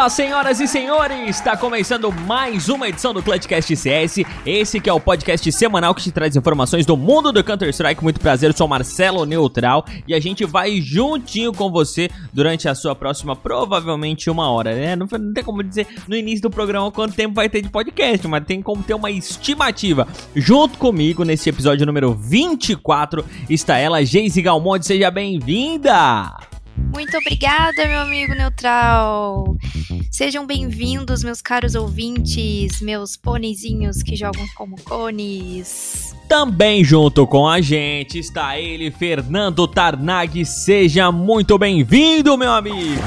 Olá, senhoras e senhores! Está começando mais uma edição do Clutchcast CS. Esse que é o podcast semanal que te traz informações do mundo do Counter-Strike. Muito prazer, eu sou Marcelo Neutral e a gente vai juntinho com você durante a sua próxima, provavelmente uma hora, né? Não, não tem como dizer no início do programa quanto tempo vai ter de podcast, mas tem como ter uma estimativa. Junto comigo, nesse episódio número 24, está ela, Geise Galmonte. Seja bem-vinda! Muito obrigada, meu amigo neutral. Sejam bem-vindos, meus caros ouvintes, meus pônezinhos que jogam como cones. Também junto com a gente está ele, Fernando Tarnag. Seja muito bem-vindo, meu amigo.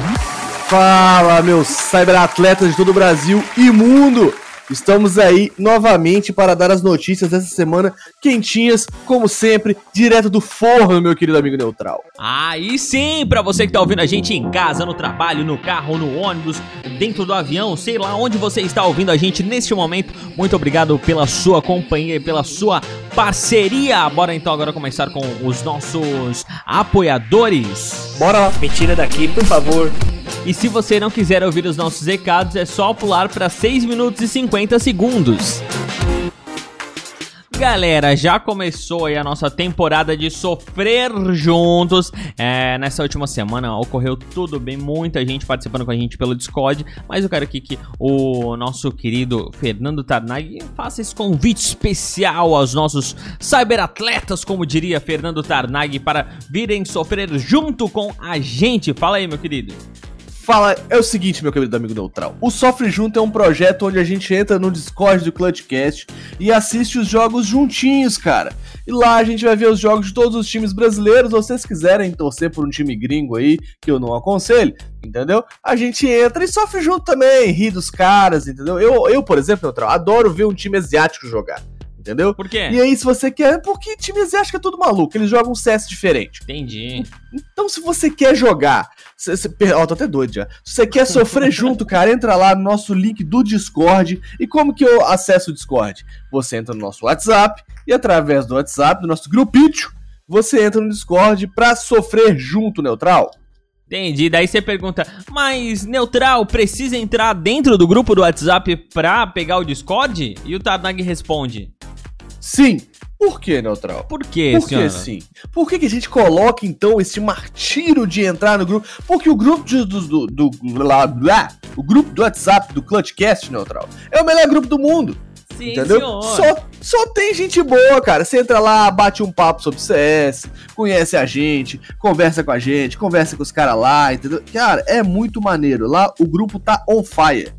Fala, meus cyberatletas de todo o Brasil e mundo! Estamos aí novamente para dar as notícias dessa semana quentinhas, como sempre, direto do forno, meu querido amigo neutral. Aí sim, para você que tá ouvindo a gente em casa, no trabalho, no carro, no ônibus, dentro do avião, sei lá onde você está ouvindo a gente neste momento. Muito obrigado pela sua companhia e pela sua parceria. Bora então agora começar com os nossos apoiadores. Bora lá. Me tira daqui, por favor. E se você não quiser ouvir os nossos recados, é só pular para 6 minutos e 50 segundos. Galera, já começou aí a nossa temporada de sofrer juntos. É, nessa última semana ocorreu tudo bem, muita gente participando com a gente pelo Discord. Mas eu quero aqui que o nosso querido Fernando Tarnag faça esse convite especial aos nossos cyberatletas, como diria Fernando Tarnag, para virem sofrer junto com a gente. Fala aí, meu querido. Fala, é o seguinte, meu querido amigo neutral. O Sofre Junto é um projeto onde a gente entra no Discord do Clutchcast e assiste os jogos juntinhos, cara. E lá a gente vai ver os jogos de todos os times brasileiros. Se vocês quiserem torcer por um time gringo aí, que eu não aconselho, entendeu? A gente entra e sofre junto também, ri dos caras, entendeu? Eu, eu por exemplo, neutral, adoro ver um time asiático jogar. Entendeu? Por quê? E aí, se você quer. Porque time asiático é tudo maluco, eles jogam um CS diferente. Entendi. Então, se você quer jogar. Cê, cê, ó, tô até doido já. Se você quer sofrer junto, cara, entra lá no nosso link do Discord. E como que eu acesso o Discord? Você entra no nosso WhatsApp e através do WhatsApp, do nosso grupinho, você entra no Discord pra sofrer junto, neutral. Entendi. Daí você pergunta, mas Neutral precisa entrar dentro do grupo do WhatsApp pra pegar o Discord? E o Tarnag responde: Sim. Por que, Neutral? Por que, Por que senhora? sim? Por que, que a gente coloca, então, esse martírio de entrar no grupo? Porque o grupo de- do, do, do, blá, o grupo do WhatsApp do Clutchcast, Neutral, é o melhor grupo do mundo. Sim, entendeu? senhor. Só, só tem gente boa, cara. Você entra lá, bate um papo sobre CS, conhece a gente, conversa com a gente, conversa com os caras lá, entendeu? Cara, é muito maneiro. Lá o grupo tá on fire.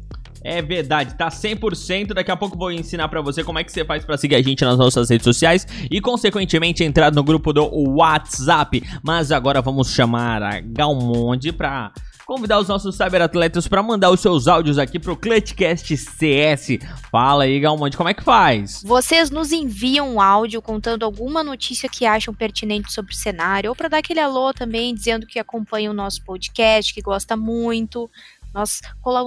É verdade, tá 100%. Daqui a pouco vou ensinar pra você como é que você faz pra seguir a gente nas nossas redes sociais e, consequentemente, entrar no grupo do WhatsApp. Mas agora vamos chamar a Galmonde pra convidar os nossos cyberatletas pra mandar os seus áudios aqui pro Clutchcast CS. Fala aí, Galmonde, como é que faz? Vocês nos enviam um áudio contando alguma notícia que acham pertinente sobre o cenário, ou para dar aquele alô também, dizendo que acompanha o nosso podcast, que gosta muito. Nós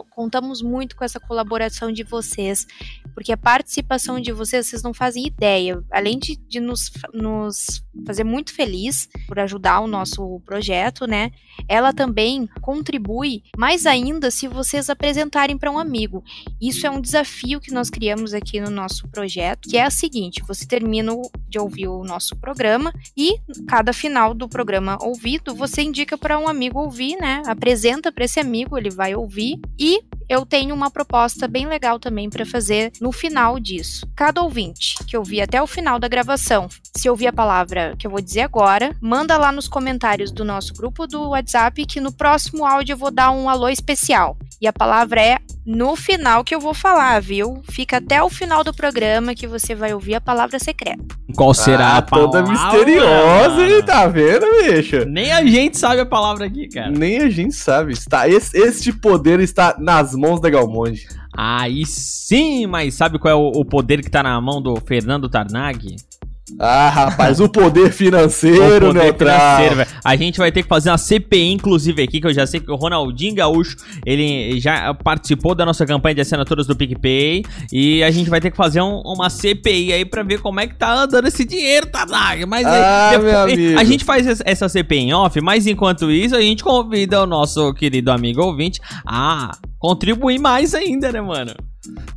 contamos muito com essa colaboração de vocês, porque a participação de vocês, vocês não fazem ideia. Além de, de nos, nos fazer muito feliz por ajudar o nosso projeto, né? Ela também contribui mais ainda se vocês apresentarem para um amigo. Isso é um desafio que nós criamos aqui no nosso projeto, que é o seguinte: você termina de ouvir o nosso programa e cada final do programa ouvido, você indica para um amigo ouvir, né? Apresenta para esse amigo, ele vai ouvir e eu tenho uma proposta bem legal também para fazer no final disso. Cada ouvinte que ouvir até o final da gravação, se ouvir a palavra que eu vou dizer agora, manda lá nos comentários do nosso grupo do WhatsApp que no próximo áudio eu vou dar um alô especial. E a palavra é no final que eu vou falar, viu? Fica até o final do programa que você vai ouvir a palavra secreta. Qual será ah, a palavra? toda misteriosa, hein? Tá vendo, bicho? Nem a gente sabe a palavra aqui, cara. Nem a gente sabe. Está, esse, este poder está nas mãos da Galmonde. Aí sim, mas sabe qual é o, o poder que tá na mão do Fernando Tarnag? Ah, rapaz, o poder financeiro, O poder neutral. financeiro, velho. A gente vai ter que fazer uma CPI, inclusive, aqui, que eu já sei que o Ronaldinho Gaúcho, ele já participou da nossa campanha de assinaturas do PicPay. E a gente vai ter que fazer um- uma CPI aí pra ver como é que tá andando esse dinheiro, Tadag. Mas aí, Ah, meu amigo. a gente faz es- essa CPI em off, mas enquanto isso, a gente convida o nosso querido amigo ouvinte a contribuir mais ainda, né, mano?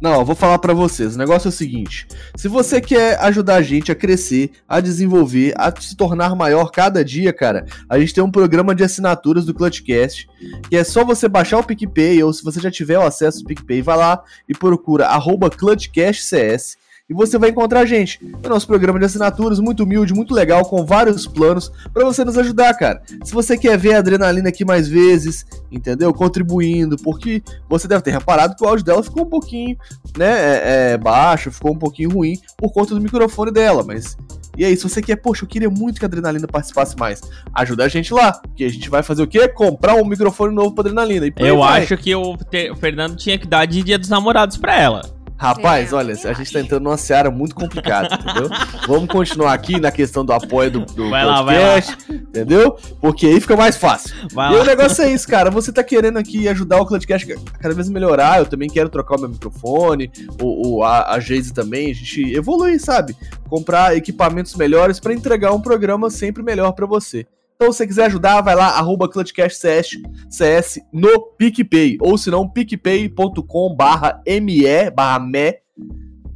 Não, vou falar pra vocês. O negócio é o seguinte: se você quer ajudar a gente a crescer, a desenvolver, a se tornar maior cada dia, cara, a gente tem um programa de assinaturas do Clutchcast, que é só você baixar o PicPay, ou se você já tiver o acesso ao PicPay, vai lá e procura arroba ClutchCastCS. E você vai encontrar a gente. É o nosso programa de assinaturas, muito humilde, muito legal, com vários planos pra você nos ajudar, cara. Se você quer ver a adrenalina aqui mais vezes, entendeu? Contribuindo, porque você deve ter reparado que o áudio dela ficou um pouquinho, né, é, é, baixo, ficou um pouquinho ruim por conta do microfone dela, mas... E aí, se você quer, poxa, eu queria muito que a Adrenalina participasse mais, ajuda a gente lá, porque a gente vai fazer o quê? Comprar um microfone novo pra Adrenalina. E Eu acho que o, Te- o Fernando tinha que dar de dia dos namorados pra ela. Rapaz, É, olha, a gente tá entrando numa seara muito complicada, entendeu? Vamos continuar aqui na questão do apoio do, do Vai lá, vai podcast, entendeu? Porque aí fica mais fácil. Vai E lá. o negócio é isso, cara. Você tá querendo aqui ajudar o Clutchcast a cada vez melhorar. Eu também quero trocar o meu microfone. O, o- a, a Geise também. A gente evoluir, sabe? Comprar equipamentos melhores pra entregar um programa sempre melhor pra você. Então, se você quiser ajudar, vai lá, arroba ClutchCastCS CS no PicPay. Ou se não, picpay.com barra ME, barra ME.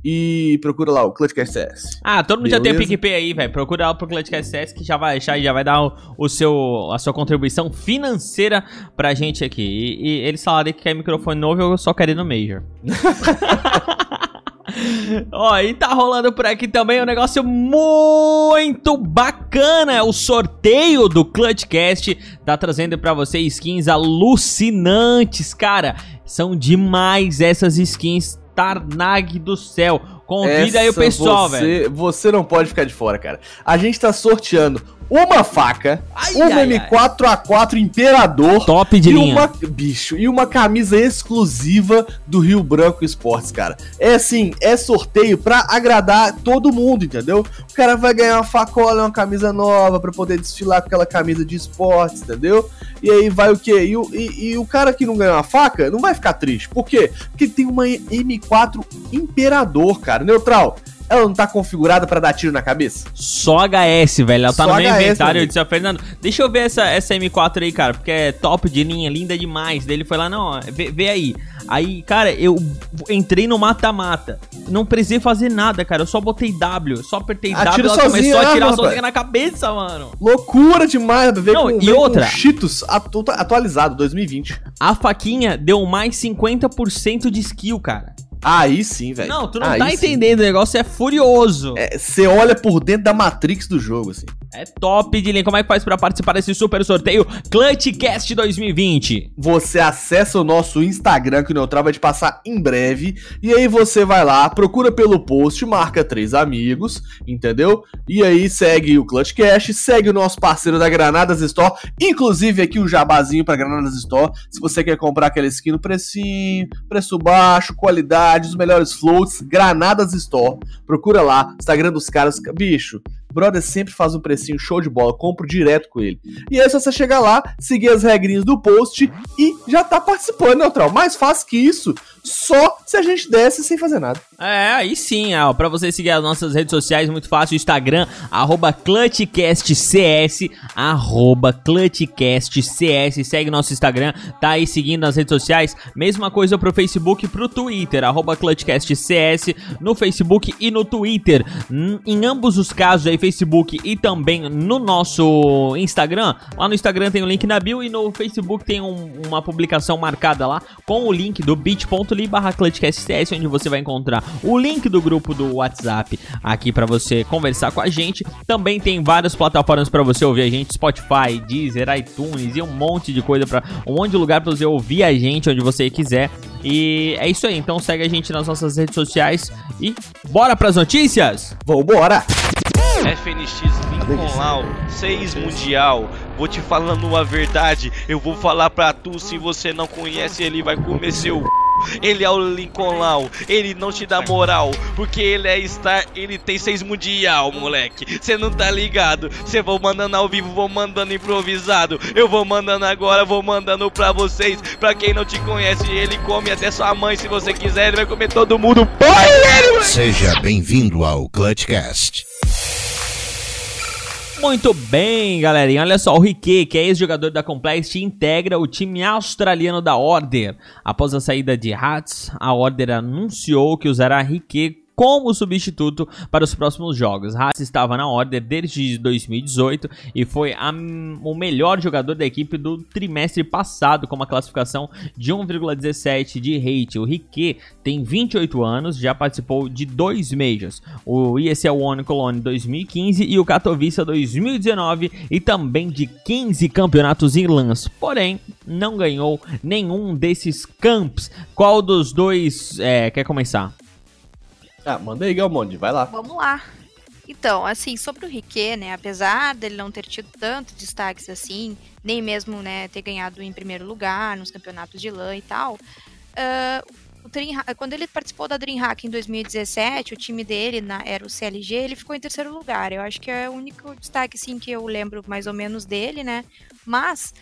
E procura lá o ClutchCast CS. Ah, todo mundo já tem o Beleza. PicPay aí, velho. Procura lá pro Clutchcast CS que já vai achar e já vai dar o, o seu, a sua contribuição financeira pra gente aqui. E, e eles falaram que quer microfone novo, eu só quero ir no Major. Ó, e tá rolando por aqui também um negócio muito bacana. É o sorteio do Clutchcast. Tá trazendo pra você skins alucinantes, cara. São demais essas skins. Tarnag do céu. Convida aí o Essa pessoal, você, velho. Você não pode ficar de fora, cara. A gente tá sorteando uma faca, Ai, uma ai, M4A4 Imperador. Top de e linha. uma, bicho, e uma camisa exclusiva do Rio Branco Esportes, cara. É assim, é sorteio pra agradar todo mundo, entendeu? O cara vai ganhar uma facola, uma camisa nova pra poder desfilar com aquela camisa de esportes, entendeu? E aí vai o quê? E o, e- e o cara que não ganhou uma faca não vai ficar triste. Por quê? Porque tem uma M4 Imperador, cara. Neutral. Ela não tá configurada pra dar tiro na cabeça? Só HS, velho. Ela tá Só no meu HS, inventário. Eu disse, ó, Fernando, deixa eu ver essa, essa M4 aí, cara, porque é top de linha, linda demais. Daí ele foi lá, não, ó, vê, vê aí. Aí, cara, eu entrei no mata-mata. Não precisei fazer nada, cara. Eu só botei W, só apertei Atira W, ela sozinho, começou a ah, atirar rapaz. sozinha na cabeça, mano. Loucura demais, ver Não, com, e ver com outra? Cheetos atu- atualizado, 2020. A faquinha deu mais 50% de skill, cara. Aí sim, velho. Não, tu não Aí tá sim. entendendo, o negócio é furioso. É, Você olha por dentro da Matrix do jogo, assim. É top de linha. Como é que faz pra participar desse super sorteio Clutchcast 2020? Você acessa o nosso Instagram, que o Neutral vai te passar em breve. E aí você vai lá, procura pelo post, marca três amigos, entendeu? E aí segue o Clutchcast, segue o nosso parceiro da Granadas Store. Inclusive aqui o jabazinho pra Granadas Store. Se você quer comprar aquela skin no precinho, preço baixo, qualidade, os melhores floats, Granadas Store. Procura lá, Instagram dos caras. Bicho, brother sempre faz um precinho show de bola, compro direto com ele. E aí é só você chegar lá, seguir as regrinhas do post e já tá participando, Neutral. Mais fácil que isso, só se a gente desse sem fazer nada. É, aí sim, ó, pra você seguir as nossas redes sociais, muito fácil, Instagram, arroba ClutchCastCS, arroba ClutchCastCS, segue nosso Instagram, tá aí seguindo nas redes sociais, mesma coisa pro Facebook e pro Twitter, arroba ClutchCastCS, no Facebook e no Twitter, N- em ambos os casos aí, Facebook e também no nosso Instagram, lá no Instagram tem o link na bio e no Facebook tem um- uma publicação marcada lá com o link do bit.ly barra onde você vai encontrar o link do grupo do WhatsApp aqui pra você conversar com a gente. Também tem várias plataformas pra você ouvir a gente, Spotify, Deezer, iTunes e um monte de coisa para um monte de lugar pra você ouvir a gente onde você quiser. E é isso aí, então segue a gente nas nossas redes sociais e bora pras notícias? Vambora! FNX Lincoln Lau, 6 Mundial. Vou te falando a verdade, eu vou falar pra tu. Se você não conhece, ele vai comer seu. ele é o Lincoln Lau, ele não te dá moral, porque ele é star, ele tem seis mundial, moleque. Você não tá ligado? Você vou mandando ao vivo, vou mandando improvisado. Eu vou mandando agora, vou mandando pra vocês. Pra quem não te conhece, ele come até sua mãe. Se você quiser, ele vai comer todo mundo. Põe ele, moleque! Seja bem-vindo ao Clutchcast. Muito bem, galerinha. Olha só, o Riquet, que é ex-jogador da Complexity, integra o time australiano da Order. Após a saída de Hats, a Order anunciou que usará Riquet como substituto para os próximos jogos. Haas estava na Order desde 2018 e foi a, o melhor jogador da equipe do trimestre passado, com uma classificação de 1,17 de rate. O Riquet tem 28 anos, já participou de dois Majors, o ESL One Cologne 2015 e o Katowice 2019 e também de 15 campeonatos irlands. Porém, não ganhou nenhum desses camps. Qual dos dois é, quer começar? Ah, manda aí, Galmonde, vai lá. Vamos lá. Então, assim, sobre o Riquet, né, apesar dele não ter tido tanto destaques assim, nem mesmo, né, ter ganhado em primeiro lugar nos campeonatos de LAN e tal, uh, quando ele participou da DreamHack em 2017, o time dele na, era o CLG, ele ficou em terceiro lugar. Eu acho que é o único destaque, assim, que eu lembro mais ou menos dele, né, mas...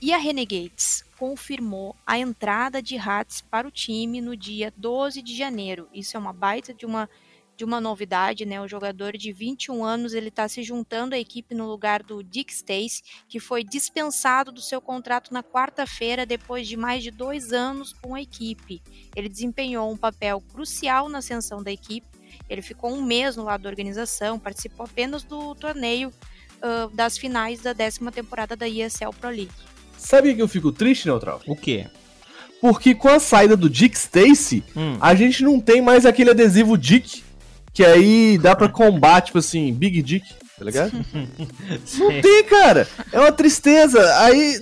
E a Renegades? Confirmou a entrada de Hats para o time no dia 12 de janeiro. Isso é uma baita de uma de uma novidade, né? O jogador de 21 anos ele está se juntando à equipe no lugar do Dick Stace, que foi dispensado do seu contrato na quarta-feira depois de mais de dois anos com a equipe. Ele desempenhou um papel crucial na ascensão da equipe. Ele ficou um mês no lado da organização, participou apenas do torneio uh, das finais da décima temporada da ESL Pro League. Sabe que eu fico triste, Neutral? O quê? Porque com a saída do Dick Stacy, Hum. a gente não tem mais aquele adesivo Dick, que aí dá pra combar, tipo assim, Big Dick, tá ligado? Não tem, cara. É uma tristeza. Aí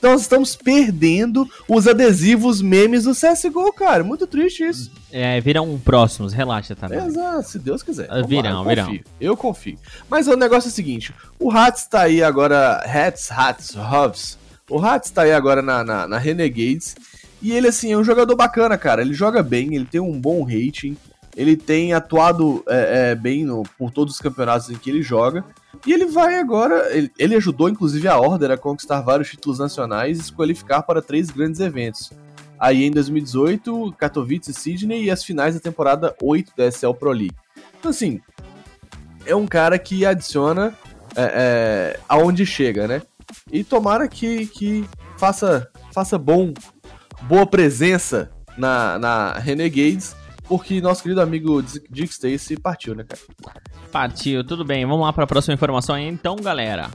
nós estamos perdendo os adesivos memes do CSGO, cara. Muito triste isso. É, virão próximos, relaxa também. Exato, se Deus quiser. Ah, virão, eu virão. confio, Eu confio. Mas o negócio é o seguinte: o Hats tá aí agora. Hats, Hats, Hubs. O Hats tá aí agora na, na, na Renegades. E ele, assim, é um jogador bacana, cara. Ele joga bem, ele tem um bom rating. Ele tem atuado é, é, bem no- por todos os campeonatos em que ele joga. E ele vai agora. Ele, ele ajudou, inclusive, a Order a conquistar vários títulos nacionais e se qualificar para três grandes eventos. Aí em 2018, Katowice, Sydney e as finais da temporada 8 da SL Pro League. Então, assim, é um cara que adiciona é, é, aonde chega, né? E tomara que, que faça, faça bom, boa presença na, na Renegades, porque nosso querido amigo Dick Stacy partiu, né, cara? Partiu, tudo bem. Vamos lá para a próxima informação aí, então, galera.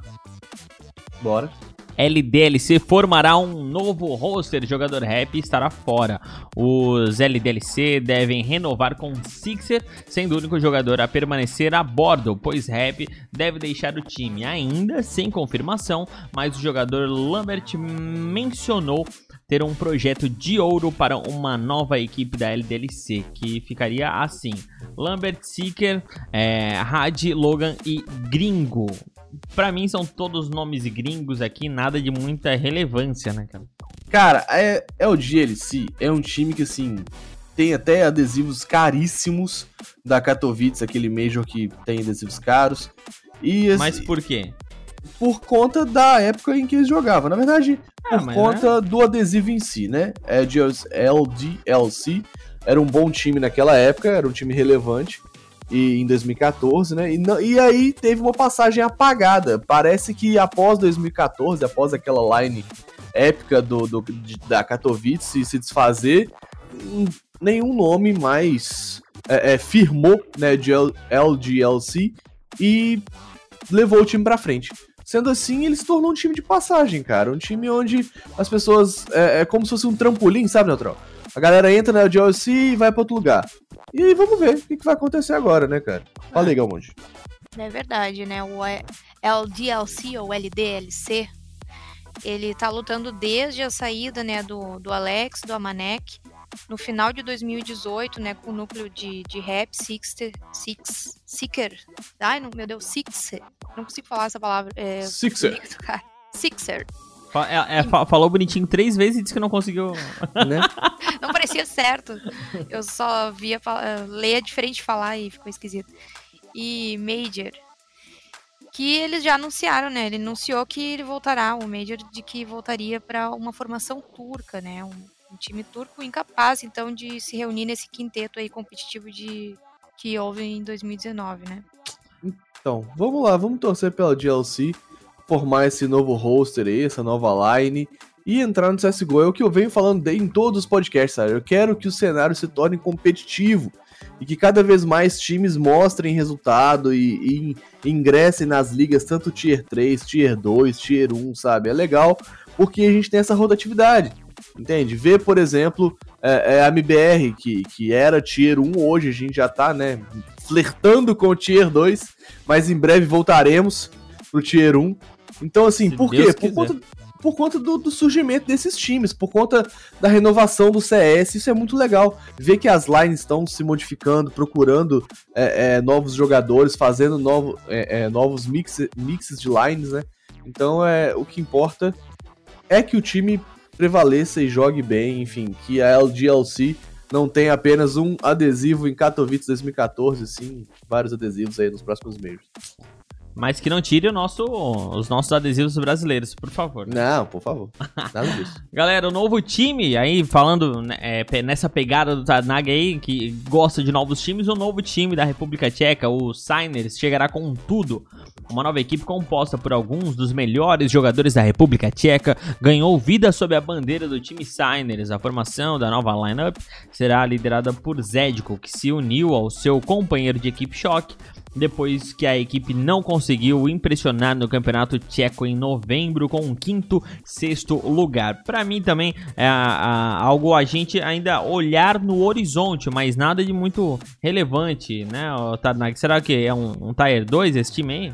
Bora. LDLC formará um novo roster. Jogador rap estará fora. Os LDLC devem renovar com Sixer, sendo o único jogador a permanecer a bordo, pois rap deve deixar o time. Ainda sem confirmação, mas o jogador Lambert mencionou ter um projeto de ouro para uma nova equipe da LDLC, que ficaria assim: Lambert, Seeker, é, Had, Logan e Gringo. Pra mim são todos nomes gringos aqui, nada de muita relevância, né, cara? Cara, é, é o GLC, é um time que, assim, tem até adesivos caríssimos da Katowice, aquele Major que tem adesivos caros. E, assim, Mas por quê? por conta da época em que eles jogavam. Na verdade, Ah, por conta do adesivo em si, né? É de LDLC era um bom time naquela época, era um time relevante. E em 2014, né? E, e aí teve uma passagem apagada. Parece que após 2014, após aquela line épica do, do- de- da Katowice se desfazer, hum, nenhum nome mais é, é, firmou né, de LGLC e levou o time pra frente. Sendo assim, ele se tornou um time de passagem, cara. Um time onde as pessoas. É, é como se fosse um trampolim, sabe, Neutral? A galera entra na LGLC e vai pra outro lugar. E aí vamos ver o que, que vai acontecer agora, né, cara? Fala aí, Galmonte. É verdade, né? O E- LDLC ou LDLC, ele tá lutando desde a saída, né, do, do Alex, do Amanek, no final de 2018, né, com o núcleo de, de rap, Sixter, Six, Seeker, ai, não, meu Deus, Sixer, não consigo falar essa palavra, é, Sixer. Sixer, é- é, fa- falou bonitinho três vezes e disse que não conseguiu. né? Não parecia certo. Eu só via eh, ler diferente falar e ficou esquisito. E Major. Que eles já anunciaram, né? Ele anunciou que ele voltará, o Major, de que voltaria para uma formação turca, né? Um, um time turco incapaz, então, de se reunir nesse quinteto aí competitivo de que houve em 2019, né? Então, vamos lá, vamos torcer pela DLC, formar esse novo roster aí, essa nova line e entrar no CSGO. É o que eu venho falando em todos os podcasts, sabe? Eu quero que o cenário se torne competitivo e que cada vez mais times mostrem resultado e, e ingressem nas ligas, tanto Tier 3, Tier 2, Tier 1, sabe? É legal porque a gente tem essa rotatividade. Entende? Ver, por exemplo, é, é a MBR, que, que era Tier 1, hoje a gente já tá, né, flertando com o Tier 2, mas em breve voltaremos pro Tier 1. Então, assim, Se por Deus quê? Por quiser. conta, por conta do, do surgimento desses times, por conta da renovação do CS, isso é muito legal. Ver que as lines estão se modificando, procurando é, é, novos jogadores, fazendo novo, é, é, novos mix, mixes de lines, né? Então, é, o que importa é que o time prevaleça e jogue bem, enfim, que a LGLC não tenha apenas um adesivo em Katowice 2014, sim, vários adesivos aí nos próximos meses. Mas que não tire o nosso, os nossos adesivos brasileiros, por favor. Não, por favor, nada disso. Galera, o novo time, aí falando né, é, nessa pegada do Tadnag aí, que gosta de novos times, o novo time da República Tcheca, o Signers, chegará com tudo. Uma nova equipe composta por alguns dos melhores jogadores da República Tcheca ganhou vida sob a bandeira do time Signers. A formação da nova lineup será liderada por Zedko, que se uniu ao seu companheiro de equipe Shock depois que a equipe não conseguiu impressionar no campeonato tcheco em novembro com um quinto, sexto lugar. Para mim também é algo a gente ainda olhar no horizonte, mas nada de muito relevante, né, ô Tadnag? Será que é um, um Tier 2 esse time aí?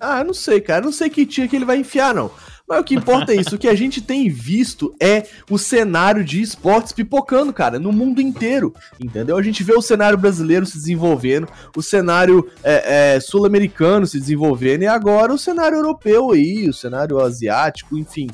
Ah, não sei, cara, não sei que tia que ele vai enfiar, não. Mas o que importa é isso, o que a gente tem visto é o cenário de esportes pipocando, cara, no mundo inteiro, entendeu? A gente vê o cenário brasileiro se desenvolvendo, o cenário é, é, sul-americano se desenvolvendo, e agora o cenário europeu aí, o cenário asiático, enfim.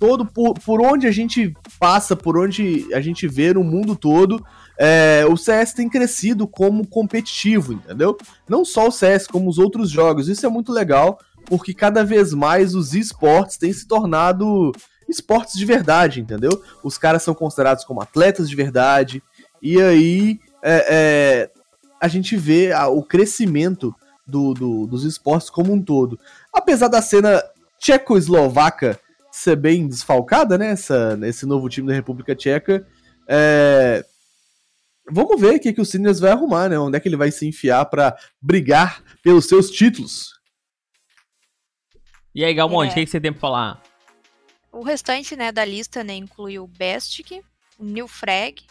Todo por, por onde a gente passa, por onde a gente vê no mundo todo, é, o CS tem crescido como competitivo, entendeu? Não só o CS, como os outros jogos. Isso é muito legal, porque cada vez mais os esportes têm se tornado esportes de verdade, entendeu? Os caras são considerados como atletas de verdade, e aí é, é, a gente vê a- o crescimento do- do- dos esportes como um todo. Apesar da cena tcheco-eslovaca ser bem desfalcada, né? Essa, nesse novo time da República Tcheca, é, Vamos ver o que, que o Sinners vai arrumar, né? Onde é que ele vai se enfiar pra brigar pelos seus títulos. E aí, Galmonte, É. o que, que você tem pra falar? O restante, né, da lista, né, inclui o Bestic, o New Frag,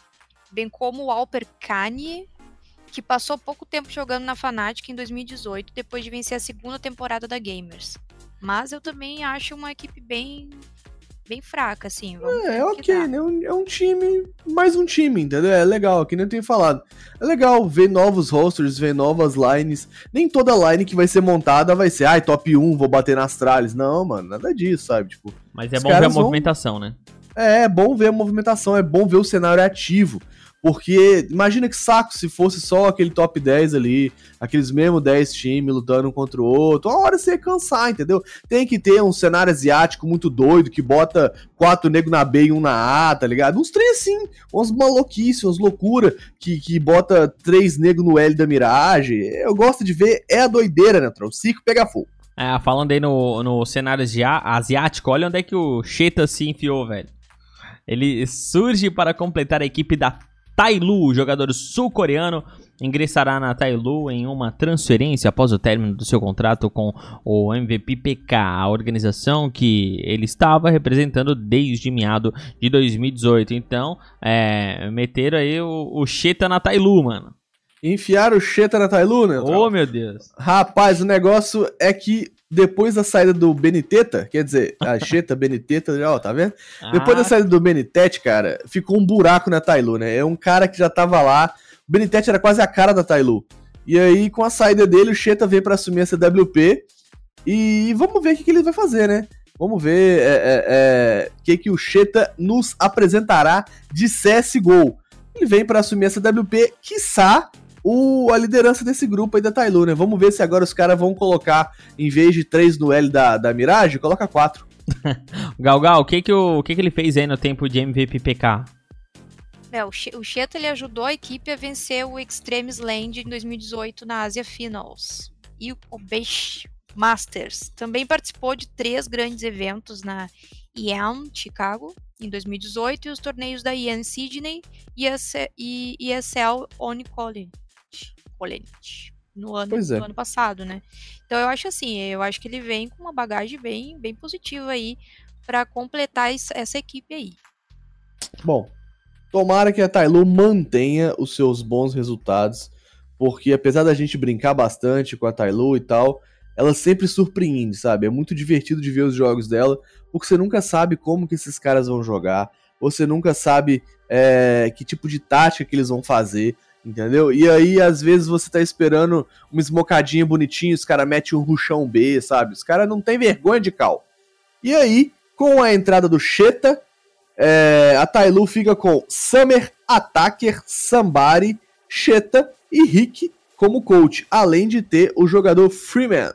bem como o Alper Kanye, que passou pouco tempo jogando na Fnatic em 2018, depois de vencer a segunda temporada da Gamers. Mas eu também acho uma equipe bem bem fraca, assim. É, ok, né? É um time, mais um time, entendeu? É legal, que nem eu tenho falado. É legal ver novos rosters, ver novas lines. Nem toda line que vai ser montada vai ser, ai, top 1, vou bater nas tralhas. Não, mano, nada disso, sabe? Tipo, Mas é bom ver a caras vão- movimentação, né? É, é bom ver a movimentação, é bom ver o cenário ativo. Porque imagina que saco se fosse só aquele top 10 ali, aqueles mesmo 10 times lutando um contra o outro. Uma hora você ia cansar, entendeu? Tem que ter um cenário asiático muito doido que bota quatro negros na B e um na A, tá ligado? Uns três assim, umas maluquices, umas loucura que, que bota três negros no L da Mirage. Eu gosto de ver, é a doideira, né, Tron? O circo pega fogo. É, falando aí no, no cenário asiático, olha onde é que o Sheta se enfiou, velho. Ele surge para completar a equipe da Tailu, o jogador sul-coreano ingressará na Tailu em uma transferência após o término do seu contrato com o MVP PK, a organização que ele estava representando desde meado de 2018. Então, é, meteram aí o, o Sheta na Tailu, mano. Enfiaram o Cheta na Tailu, né? Tron? Oh, meu Deus. Rapaz, o negócio é que depois da saída do Beniteta, quer dizer, a Cheta, Beniteta, ó, tá vendo? Depois Ah, da saída do Benitete, cara, ficou um buraco na Tailu, né? É um cara que já tava lá. O Benitete era quase a cara da Tailu. E aí, com a saída dele, o Cheta veio pra assumir essa WP. E vamos ver o que, que ele vai fazer, né? Vamos ver o é, é, é, que, que o Cheta nos apresentará de CSGO. Ele vem para assumir essa WP, quiçá o, a liderança desse grupo aí da Tailu, né? Vamos ver se agora os caras vão colocar, em vez de 3 no L da, da Mirage, coloca 4. Galgal, o que que, o, o que que ele fez aí no tempo de MVP PK? É, o, o Cheto ele ajudou a equipe a vencer o Extremes Land em 2018 na Asia Finals. E o Beish Masters também participou de três grandes eventos na IAM Chicago em 2018 e os torneios da IAM Sydney e ESL Oni College no ano, é. no ano passado, né? Então eu acho assim, eu acho que ele vem com uma bagagem bem, bem positiva aí para completar essa equipe aí. Bom, tomara que a Tailu mantenha os seus bons resultados, porque apesar da gente brincar bastante com a Tailu e tal, ela sempre surpreende, sabe? É muito divertido de ver os jogos dela, porque você nunca sabe como que esses caras vão jogar, você nunca sabe é, que tipo de tática que eles vão fazer, entendeu? E aí, às vezes, você tá esperando uma esmocadinha bonitinha, os caras metem um ruchão B, sabe? Os caras não tem vergonha de cal. E aí, com a entrada do Cheta, é, a Tailu fica com Summer, Attacker, Sambari, Cheta e Rick como coach, além de ter o jogador Freeman.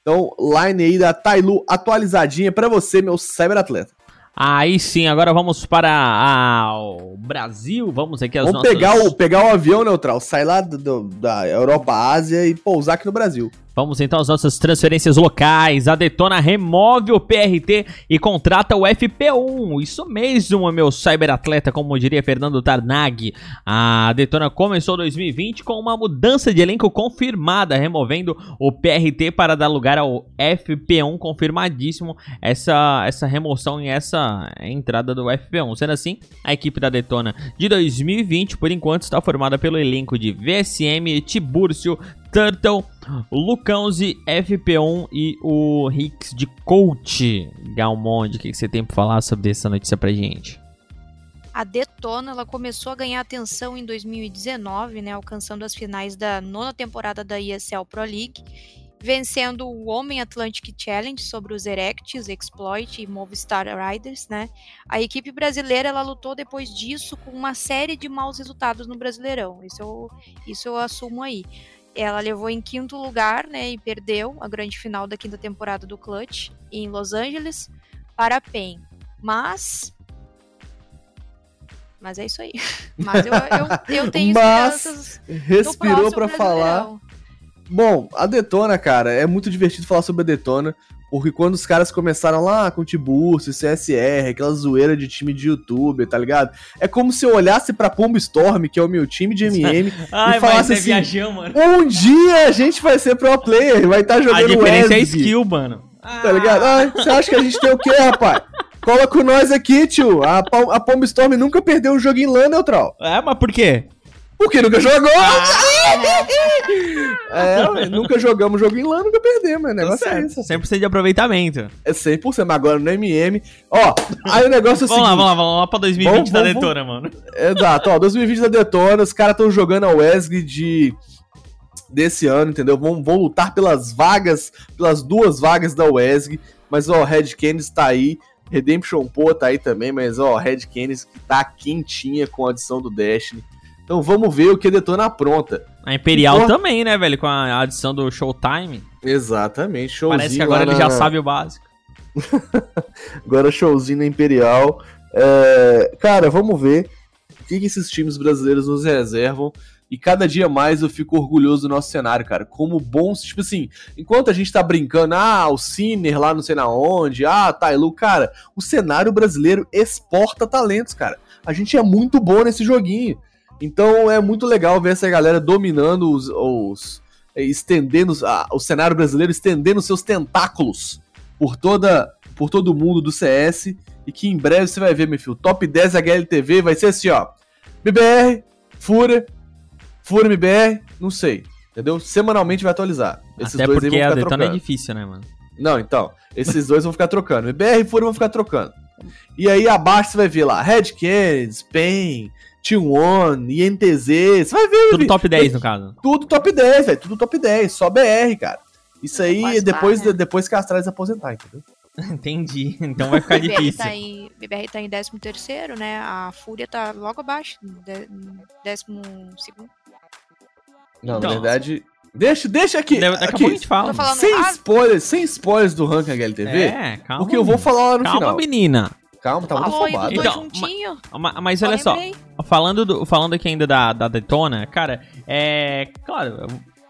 Então, line aí da Tailu atualizadinha para você, meu cyberatleta. Aí sim, agora vamos para o Brasil. Vamos aqui vamos nossas... pegar, o, pegar o avião neutral, sair lá do, do, da Europa, Ásia e pousar aqui no Brasil. Vamos então às nossas transferências locais. A Detona remove o PRT e contrata o FP1. Isso mesmo, meu cyberatleta, como diria Fernando Tarnag. A Detona começou 2020 com uma mudança de elenco confirmada, removendo o PRT para dar lugar ao FP1 confirmadíssimo. Essa, essa remoção e essa entrada do FP1. Sendo assim, a equipe da Detona de 2020, por enquanto, está formada pelo elenco de VSM, Tibúrcio, Turtle, Lucãozi, FP1 e o Hicks de Coach. Galmonde, o que você tem para falar sobre essa notícia pra gente? A Detona ela começou a ganhar atenção em 2019, né, alcançando as finais da nona temporada da ESL Pro League, vencendo o Homem Atlantic Challenge sobre os Erects, Exploit e Movistar Riders. Né. A equipe brasileira ela lutou depois disso com uma série de maus resultados no Brasileirão. Isso eu, isso eu assumo aí. Ela levou em quinto lugar, né, e perdeu a grande final da quinta temporada do Clutch em Los Angeles para a PEN. Mas mas é isso aí. Mas eu, eu, eu tenho Mas respirou para falar. Bom, a Detona, cara, é muito divertido falar sobre a Detona, porque quando os caras começaram lá com Tiburcio, CSR, aquela zoeira de time de YouTube, tá ligado? É como se eu olhasse pra Pombo Storm, que é o meu time de MM, Ai, e falasse assim, viajão, mano. um dia a gente vai ser pro player, vai estar tá jogando A diferença Wesley, é skill, mano. Tá ligado? Ah, você acha que a gente tem o quê, rapaz? Cola com nós aqui, tio. A, a Pombo Storm nunca perdeu um jogo em LAN, Neutral. É, mas por quê? Porque nunca jogou! Ah. é, nunca jogamos jogo em LAN, nunca perdemos. O negócio é esse. 100% de aproveitamento. É 100%, mas agora no MM. Ó, aí o negócio é o vamos Lá, vamos lá, vamos lá pra 2020 vamos, da vamos, Detona, mano. Exato, ó, 2020 da Detona, os caras estão jogando a Wesley de desse ano, entendeu? Vão, vão lutar pelas vagas, pelas duas vagas da Wesley. Mas, ó, Red Canids tá aí. Redemption Pô tá aí também, mas, ó, Red Canids tá quentinha com a adição do Destiny. Então vamos ver o que Detona apronta. A Imperial então, também, né, velho? Com a adição do Showtime. Exatamente, showzinho. Parece que agora ele na... já sabe o básico. agora showzinho na Imperial. É... Cara, vamos ver o que, que esses times brasileiros nos reservam. E cada dia mais eu fico orgulhoso do nosso cenário, cara. Como bons, tipo assim, enquanto a gente tá brincando, ah, o Ciner lá não sei na onde, ah, Tailu, cara, o cenário brasileiro exporta talentos, cara. A gente é muito bom nesse joguinho. Então é muito legal ver essa galera dominando os. os é, estendendo a, o cenário brasileiro, estendendo seus tentáculos por toda por todo o mundo do CS. E que em breve você vai ver, meu filho, top 10 HLTV vai ser assim, ó. BBR, Fúria, Fúria MBR, não sei. Entendeu? Semanalmente vai atualizar. Esses Até dois porque aí vão ficar a trocando. é difícil, né, mano? Não, então. Esses dois vão ficar trocando. MBR e Fúria vão ficar trocando. E aí abaixo você vai ver lá, Red Spain, T1, INTZ, você vai ver. Tudo top 10 no caso. Tudo top 10, velho. Tudo top 10, só BR, cara. Isso aí é depois, né? depois que a Astralis aposentar, entendeu? Entendi. Então vai ficar BBR difícil. tá em, BBR tá em 13 terceiro, né? A Fúria tá logo abaixo, de- décimo segundo. Não, Então. na verdade. Deixa, deixa aqui. Daqui a aqui. pouco a gente fala. Falando Sem errado? spoilers, sem spoilers do ranking HLTV. É, calma. porque eu vou falar lá no Calma, final. menina. Calma, tá muito afobado. Então, juntinho. Ma- Mas só olha só, falando, do- falando aqui ainda da, da Detona, cara, é. Claro,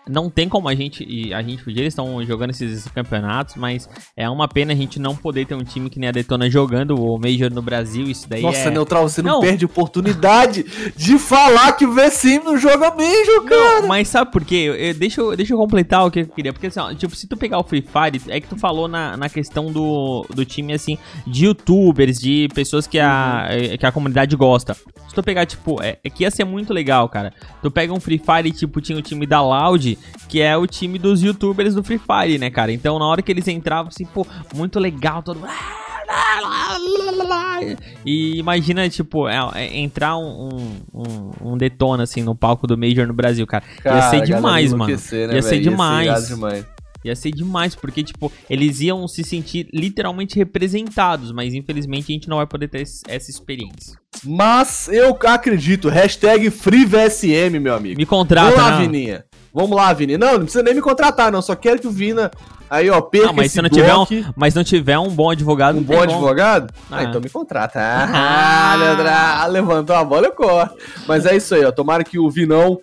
não tem como a gente. e A gente podia, eles estão jogando esses campeonatos, mas é uma pena a gente não poder ter um time que nem a Detona jogando o Major no Brasil. Isso daí Nossa, é. Neutral, você não, Não. perde oportunidade de falar que o VSM não joga Major, cara. Não, mas sabe por quê? Eu- eu- deixa, eu, deixa eu completar o que eu queria. Porque assim, ó, tipo, se tu pegar o Free Fire, é que tu falou na, na questão do, do time, assim, de youtubers, de pessoas que a, eh, que a comunidade gosta. Se tu pegar, tipo, é, é que ia ser muito legal, cara. Tu pega um Free Fire tipo, tinha o time da Loud, que é o time dos youtubers do Free Fire, né, cara? Então, na hora que eles entravam, assim, pô, muito legal, todo mundo... E imagina, tipo, é, é, entrar um, um, um, detona, assim, no palco do Major no Brasil, cara. Cara, ia ser demais, mano. né, Ia ser demais. irado demais. Ia ser demais, porque, tipo, eles iam se sentir literalmente representados, mas infelizmente a gente não vai poder ter essa experiência. Mas eu acredito. Hashtag FreeVSM, meu amigo. Me contrata, Vamos lá, né? Vininha. Vamos lá, Vininha. Não, não precisa nem me contratar, não. Só quero que o Vina aí, ó, perca Não, mas esse se não tiver um, mas não tiver um bom advogado, Um bom como. advogado? Ah, Ah. então me contrata. Ah, Leandra, levantou a bola, eu corto. Mas é isso aí, ó. Tomara que o Vinão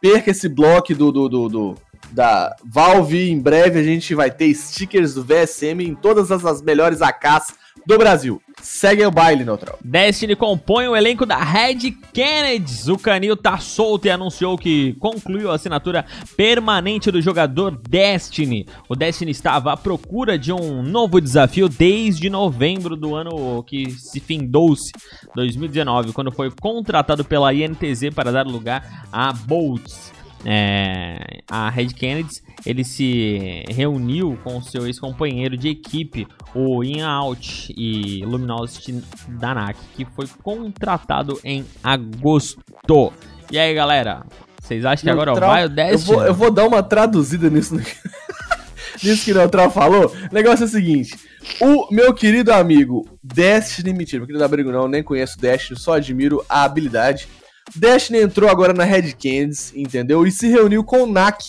perca esse bloco do, do, do, do- da Valve. Em breve a gente vai ter stickers do VSM em todas as, as melhores AKs do Brasil. Segue o baile, Neutral. Destiny compõe o elenco da Red Kennedy. O Canil tá solto e anunciou que concluiu a assinatura permanente do jogador Destiny. O Destiny estava à procura de um novo desafio desde novembro do ano que se findou-se, 2019, quando foi contratado pela INTZ para dar lugar a Bolts. É, a Red Kennedy ele se reuniu com seu ex-companheiro de equipe, o In Out e Luminosity Danak, que foi contratado em agosto. E aí, galera? Vocês acham que agora vai o Eu Destiny? vou, eu vou dar uma traduzida nisso, nisso que o Neutral falou. O negócio é o seguinte: o meu querido amigo Destiny, mentira, meu querido amigo não, nem conheço Destiny, só admiro a habilidade. Destiny entrou agora na Red Candies, entendeu? E se reuniu com o Nak,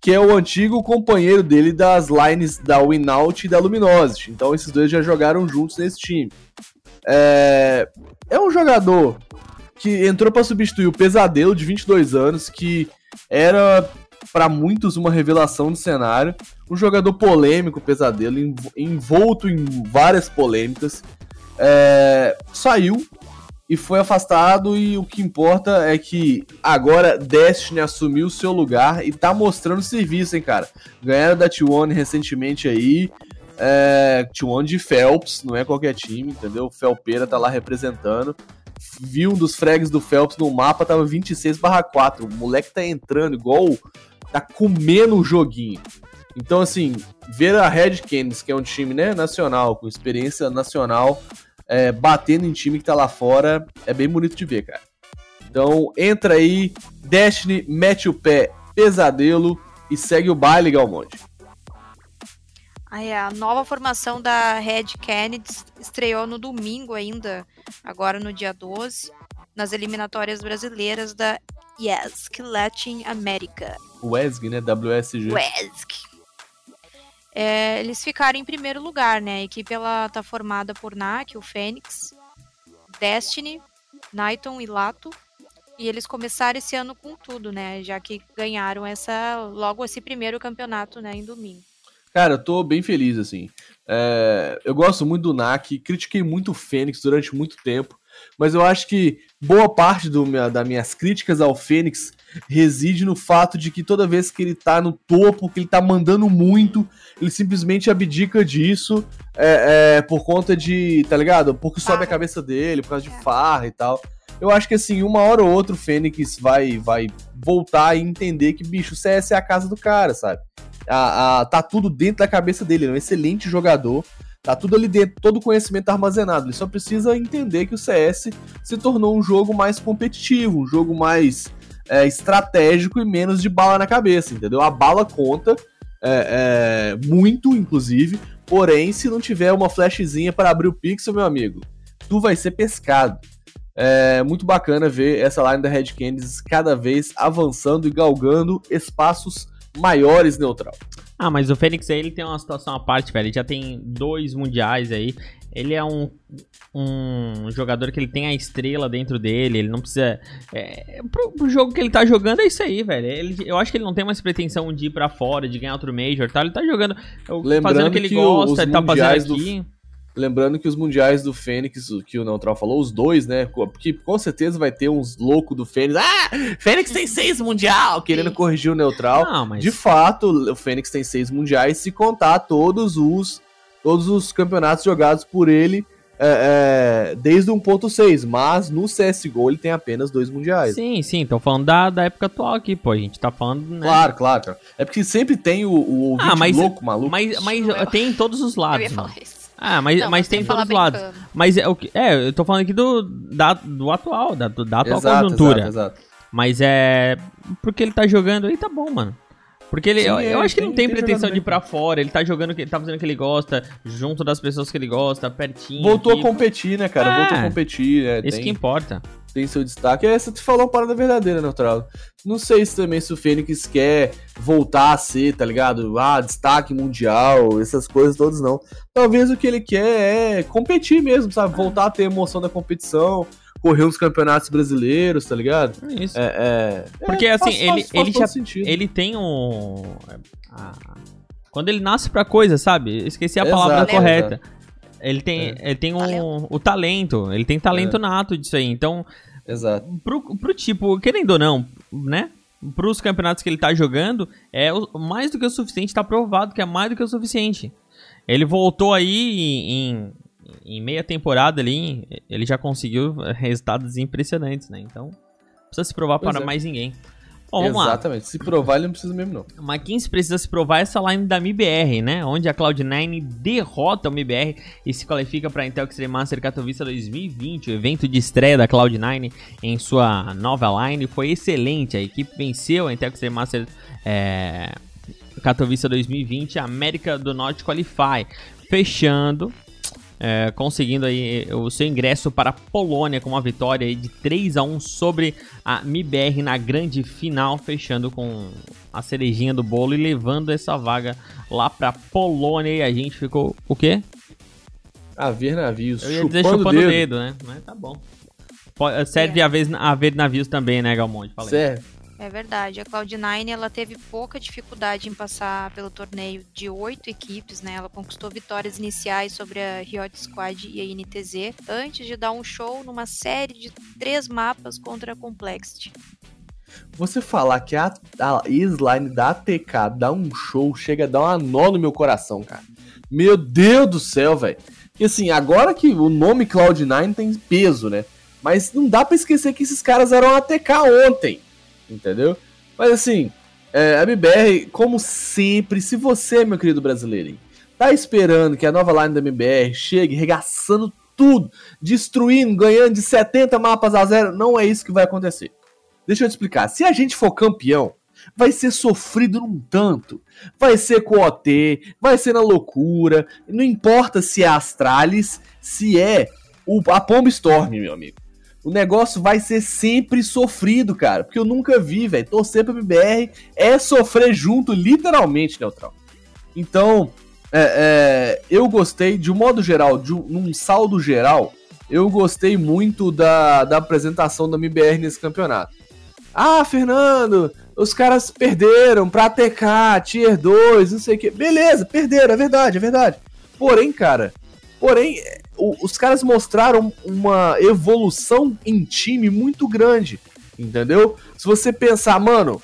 que é o antigo companheiro dele das lines da Winout e da Luminosity. Então esses dois já jogaram juntos nesse time. É, é um jogador que entrou para substituir o Pesadelo de 22 anos, que era para muitos uma revelação de cenário. Um jogador polêmico, Pesadelo, env- envolto em várias polêmicas. É, saiu e foi afastado e o que importa é que agora Destiny assumiu o seu lugar e tá mostrando serviço, hein, cara. Ganharam da T1 recentemente aí. É, T1 de Phelps, não é qualquer time, entendeu? O Felpeira tá lá representando. Vi um dos frags do Phelps no mapa, tava 26 4. O moleque tá entrando igual. tá comendo o joguinho. Então, assim, ver a Red Canids, que é um time né, nacional, com experiência nacional, é, batendo em time que tá lá fora, é bem bonito de ver, cara. Então, entra aí, Destiny, mete o pé, pesadelo e segue o baile, Galmonte. Aí a nova formação da Red Kennedy estreou no domingo ainda, agora no dia 12, nas eliminatórias brasileiras da YESC Latin America. WESG, né? WSG. WESC. É, eles ficaram em primeiro lugar, né? A equipe ela tá formada por NAC, o Fênix, Destiny, Nighton e Lato. E eles começaram esse ano com tudo, né? Já que ganharam essa logo esse primeiro campeonato, né, em domingo. Cara, eu tô bem feliz, assim. É, eu gosto muito do NAC, critiquei muito o Fênix durante muito tempo, mas eu acho que boa parte do minha, das minhas críticas ao Fênix reside no fato de que toda vez que ele tá no topo, que ele tá mandando muito, ele simplesmente abdica disso é, é, por conta de, tá ligado? Porque sobe a cabeça dele, por causa de É. farra e tal. Eu acho que assim, uma hora ou outra o Fênix vai, vai voltar e entender que, bicho, o CS é a casa do cara, sabe? A, a- tá tudo dentro da cabeça dele, ele é um excelente jogador. Tá tudo ali dentro, todo o conhecimento armazenado. Ele só precisa entender que o CS se tornou um jogo mais competitivo, um jogo mais é, estratégico e menos de bala na cabeça, entendeu? A bala conta é, é, muito, inclusive, Porém, se não tiver uma flashzinha para abrir o pixel, meu amigo, tu vai ser pescado. É muito bacana ver essa line da Red Candies cada vez avançando e galgando espaços maiores neutral. Ah, mas o Fênix aí ele tem uma situação à parte, velho. Ele já tem dois mundiais aí. Ele é um, um jogador que ele tem a estrela dentro dele. Ele não precisa. É, pro, pro jogo que ele tá jogando é isso aí, velho. Ele, eu acho que ele não tem mais pretensão de ir pra fora, de ganhar outro Major, tá? Ele tá jogando, Lembrando fazendo o que ele que gosta, os ele tá fazendo aqui. Lembrando que os mundiais do Fênix, o que o Neutral falou, os dois, né? Porque com certeza vai ter uns loucos do Fênix. Ah, Fênix tem seis mundial, querendo corrigir o Neutral. Não, mas. De fato, o Fênix tem seis mundiais, se contar todos os todos os campeonatos jogados por ele é, é, desde o 1.6, mas no CSGO ele tem apenas dois mundiais. Sim, sim, tô falando da, da época atual aqui, pô. A gente tá falando, né? Claro, claro, cara. É porque sempre tem o, o Ah, mas, louco, maluco. mas, mas tem em todos os Eu ia lados, falar mano. isso. Ah, mas, Não, mas tem em todos os lados. Mas é o que. É, eu tô falando aqui do, da, do atual, da, do- da atual Exato, conjuntura. exato, exato. Mas é. Porque ele tá jogando aí, tá bom, mano. Porque ele, Sim, eu, é, eu acho que ele não tem- tem, pretensão de ir pra fora. Ele tá jogando, o que ele tá fazendo o que ele gosta, junto das pessoas que ele gosta, pertinho. Voltou aqui. a competir, né, cara? É. Voltou a competir, né? Isso tem, que importa. Tem seu destaque. Essa tu falou uma parada verdadeira, Neutral. Não sei se também se o Fênix quer voltar a ser, tá ligado? Ah, destaque mundial, essas coisas todas não. Talvez o que ele quer é competir mesmo, sabe? Voltar a ter emoção da competição, correr uns campeonatos brasileiros, tá ligado? É isso. É, é- Porque, é, assim, faz- ele- faz- faz ele já- sentido. Ele tem um. a- Quando ele nasce pra coisa, sabe? Esqueci a palavra Exato, correta. Ele tem, É. ele tem um, o talento. Ele tem talento É. nato disso aí. Então, Exato. pro, pro tipo, querendo ou não, né? Pros campeonatos que ele tá jogando, é mais do que o suficiente, tá provado que é mais do que o suficiente. Ele voltou aí em, em- em meia temporada ali, ele já conseguiu resultados impressionantes, né? Então, precisa se provar Pois para é. mais ninguém. Bom, vamos lá. Exatamente. Se provar, ele não precisa mesmo, não. Mas quem se precisa se provar é essa line da MIBR, né? Onde a Cloud9 derrota o MIBR e se qualifica para a Intel Extreme Master Katowice 2020. O evento de estreia da Cloud9 em sua nova line foi excelente. A equipe venceu a Intel Extreme Master é, Katowice 2020, América do Norte Qualify, fechando é, conseguindo aí o seu ingresso para a Polônia com uma vitória aí de 3 a 1 sobre a MIBR na grande final, fechando com a cerejinha do bolo e levando essa vaga lá para Polônia e a gente ficou o quê? A ver navios, Eu ia chupando, dizer chupando o dedo. dedo, né? Mas tá bom. Pode- serve a, vez, a ver navios também, né, Galmonte? Fala aí. É verdade. A Cloud9 ela teve pouca dificuldade em passar pelo torneio de oito equipes, né? Ela conquistou vitórias iniciais sobre a Riot Squad e a INTZ, antes de dar um show numa série de três mapas contra a Complexity. Você falar que a, a Slime da ATK dá um show, chega a dar uma nó no meu coração, cara. Meu Deus do céu, velho. E assim, agora que o nome Cloud9 tem peso, né? Mas não dá pra esquecer que esses caras eram ATK ontem, entendeu? Mas assim, é, a MBR, como sempre, se você, meu querido brasileiro, tá esperando que a nova line da MBR chegue regaçando tudo, destruindo, ganhando de 70 mapas a zero, não é isso que vai acontecer. Deixa eu te explicar. Se a gente for campeão, vai ser sofrido num tanto. Vai ser com OT, vai ser na loucura. Não importa se é Astralis, se é o, a Pomba Storm, meu amigo. O negócio vai ser sempre sofrido, cara. Porque eu nunca vi, velho. Torcer pra BBR é sofrer junto, literalmente, Neutral. Então, é, é, eu gostei, de um modo geral, de um, num saldo geral, eu gostei muito da, da apresentação da MBR nesse campeonato. Ah, Fernando, os caras perderam pra TK, Tier 2, não sei o que. Beleza, perderam, é verdade, é verdade. Porém, cara, porém, o- os caras mostraram uma evolução em time muito grande, entendeu? Se você pensar, mano,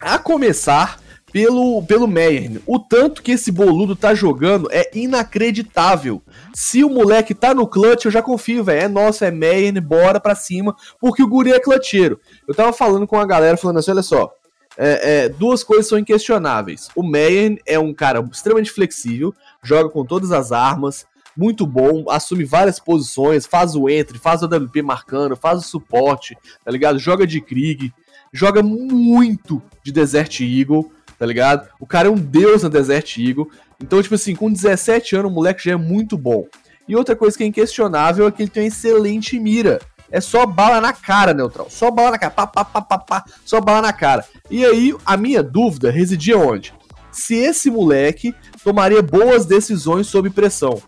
a começar pelo, pelo Meyern, o tanto que esse boludo tá jogando é inacreditável. Se o moleque tá no clutch, eu já confio, velho. É nosso, é Meyern, bora pra cima, porque o guri é clutcheiro. Eu tava falando com a galera, falando assim, olha só, é, é, duas coisas são inquestionáveis. O Meyern é um cara extremamente flexível, joga com todas as armas, muito bom, assume várias posições, faz o entre, faz o WP marcando, faz o suporte, tá ligado? Joga de Krieg, joga muito de Desert Eagle, tá ligado? O cara é um deus na Desert Eagle. Então, tipo assim, com 17 anos o moleque já é muito bom. E outra coisa que é inquestionável é que ele tem uma excelente mira. É só bala na cara, Neutral. Só bala na cara. Pá, pá, pá, pá, pá, só bala na cara. E aí, a minha dúvida residia onde? Se esse moleque tomaria boas decisões sob pressão.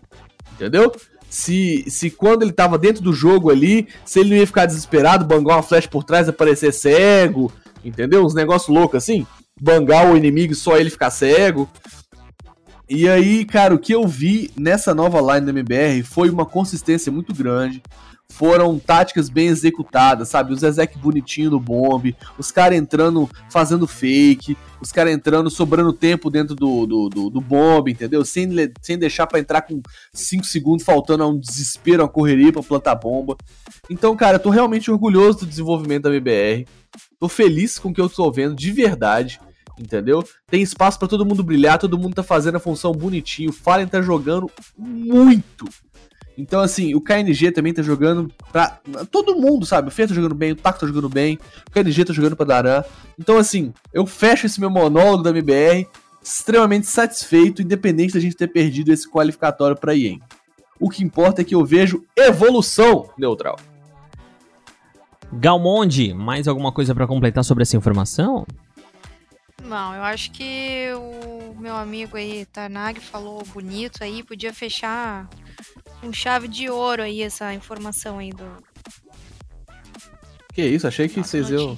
Entendeu? Se, se quando ele tava dentro do jogo ali, se ele não ia ficar desesperado, bangar uma flash por trás, aparecer cego, entendeu? Uns negócios loucos assim. Bangar o inimigo só ele ficar cego. E aí, cara, o que eu vi nessa nova line da MBR foi uma consistência muito grande. Foram táticas bem executadas, sabe? O Zezek bonitinho no bomb, os caras entrando, fazendo fake, os caras entrando, sobrando tempo dentro do, do, do, do bomb, entendeu? Sem, sem deixar para entrar com 5 segundos faltando a um desespero, uma correria pra plantar bomba. Então, cara, eu tô realmente orgulhoso do desenvolvimento da MBR. Tô feliz com o que eu tô vendo, de verdade entendeu? Tem espaço para todo mundo brilhar, todo mundo tá fazendo a função bonitinho, o Fallen tá jogando muito. Então, assim, o KNG também tá jogando pra todo mundo, sabe? O Fê tá jogando bem, o Taco tá jogando bem, o KNG tá jogando pra Daran. Então, assim, eu fecho esse meu monólogo da MBR extremamente satisfeito, independente da gente ter perdido esse qualificatório pra IEM. O que importa é que eu vejo evolução neutral. Galmonde, mais alguma coisa para completar sobre essa informação? Não, eu acho que o meu amigo aí, Tarnag, falou bonito aí, podia fechar com chave de ouro aí essa informação aí do. Que isso, achei que Nossa, vocês iam.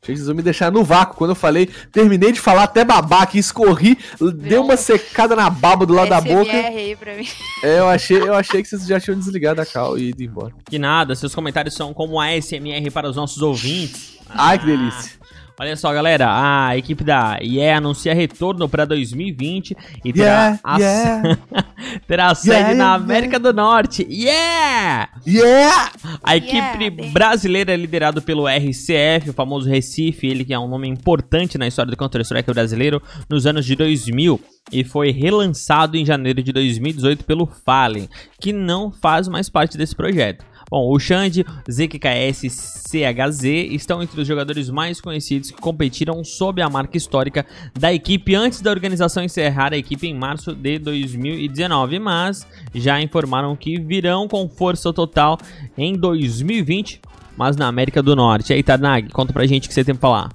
Achei que vocês iam me deixar no vácuo. Quando eu falei, terminei de falar até babaca, escorri, deu uma secada na baba do lado da boca. Aí pra mim. É, eu achei, eu achei que vocês já tinham desligado a cal e ido embora. Que nada, seus comentários são como a SMR para os nossos ouvintes. Ai, que delícia. Olha só, galera, a equipe da Yeah anuncia retorno para 2020 e terá, yeah, yeah. terá sede yeah, na América do Norte. Yeah! Yeah! A equipe brasileira é liderada pelo RCF, o famoso Recife, ele que é um nome importante na história do Counter-Strike brasileiro nos anos de 2000 e foi relançado em janeiro de 2018 pelo Fallen, que não faz mais parte desse projeto. Bom, o Xande, ZQKS CHZ estão entre os jogadores mais conhecidos que competiram sob a marca histórica da equipe antes da organização encerrar a equipe em março de 2019, mas já informaram que virão com força total em 2020, mas na América do Norte. Aí, Tarnag, conta pra gente o que você tem pra falar.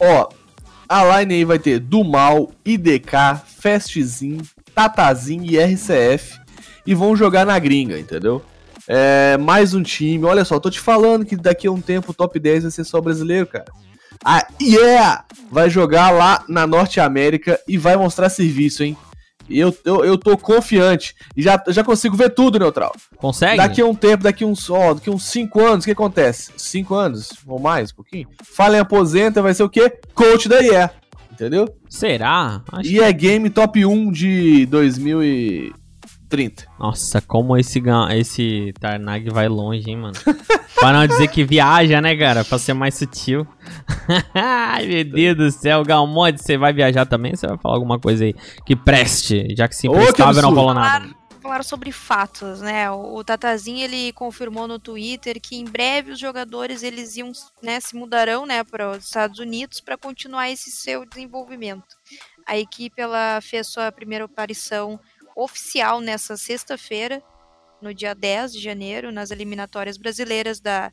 Ó, a line aí vai ter Dumal, IDK, Festzin, Tatazin e RCF e vão jogar na gringa, entendeu? É, mais um time. Olha só, tô te falando que daqui a um tempo o top 10 vai ser só brasileiro, cara. A yeah! Vai jogar lá na Norte América e vai mostrar serviço, hein? Eu, eu, eu tô confiante. E já, já consigo ver tudo, Neutral. Consegue? Daqui a um tempo, daqui uns, ó, daqui uns 5 anos, o que acontece? 5 anos ou mais, um pouquinho. Fala em aposenta, vai ser o quê? Coach da IE. Entendeu? Será? Acho e é game top 1 de 2000 e... 30. Nossa, como esse, esse Tarnag vai longe, hein, mano. pra não dizer que viaja, né, cara? Pra ser mais sutil. Ai, meu Deus do céu. Galmode, você vai viajar também? Você vai falar alguma coisa aí que preste, já que se emprestava não falou nada. Falar sobre fatos, né? O Tatazinho ele confirmou no Twitter que em breve os jogadores eles iam, né, se mudarão, né, para os Estados Unidos para continuar esse seu desenvolvimento. A equipe ela fez sua primeira aparição oficial nessa sexta-feira, no dia 10 de janeiro, nas eliminatórias brasileiras da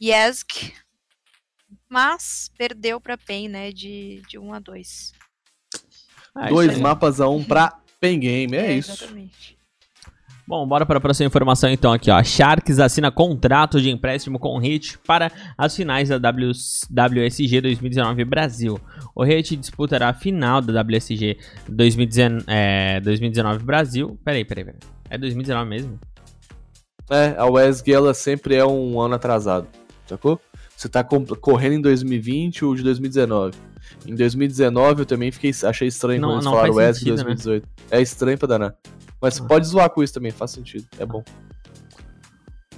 IESC, mas perdeu para PEN, né, de, de 1 a 2. Ah, Dois mapas a 1 para PEN Game, é, é isso. Exatamente. Bom, bora para a próxima informação então aqui, ó. Sharks assina contrato de empréstimo com o Hit para as finais da WSG 2019 Brasil. O Hit disputará a final da WSG 2019, é, 2019 Brasil. Peraí, peraí, peraí. É 2019 mesmo? É, a WSG ela sempre é um ano atrasado, sacou? Você tá correndo em 2020 ou de 2019. Em 2019 eu também fiquei, achei estranho não, quando eles falaram WSG 2018. Né? É estranho pra danar. Mas você pode zoar com isso também, faz sentido. É bom.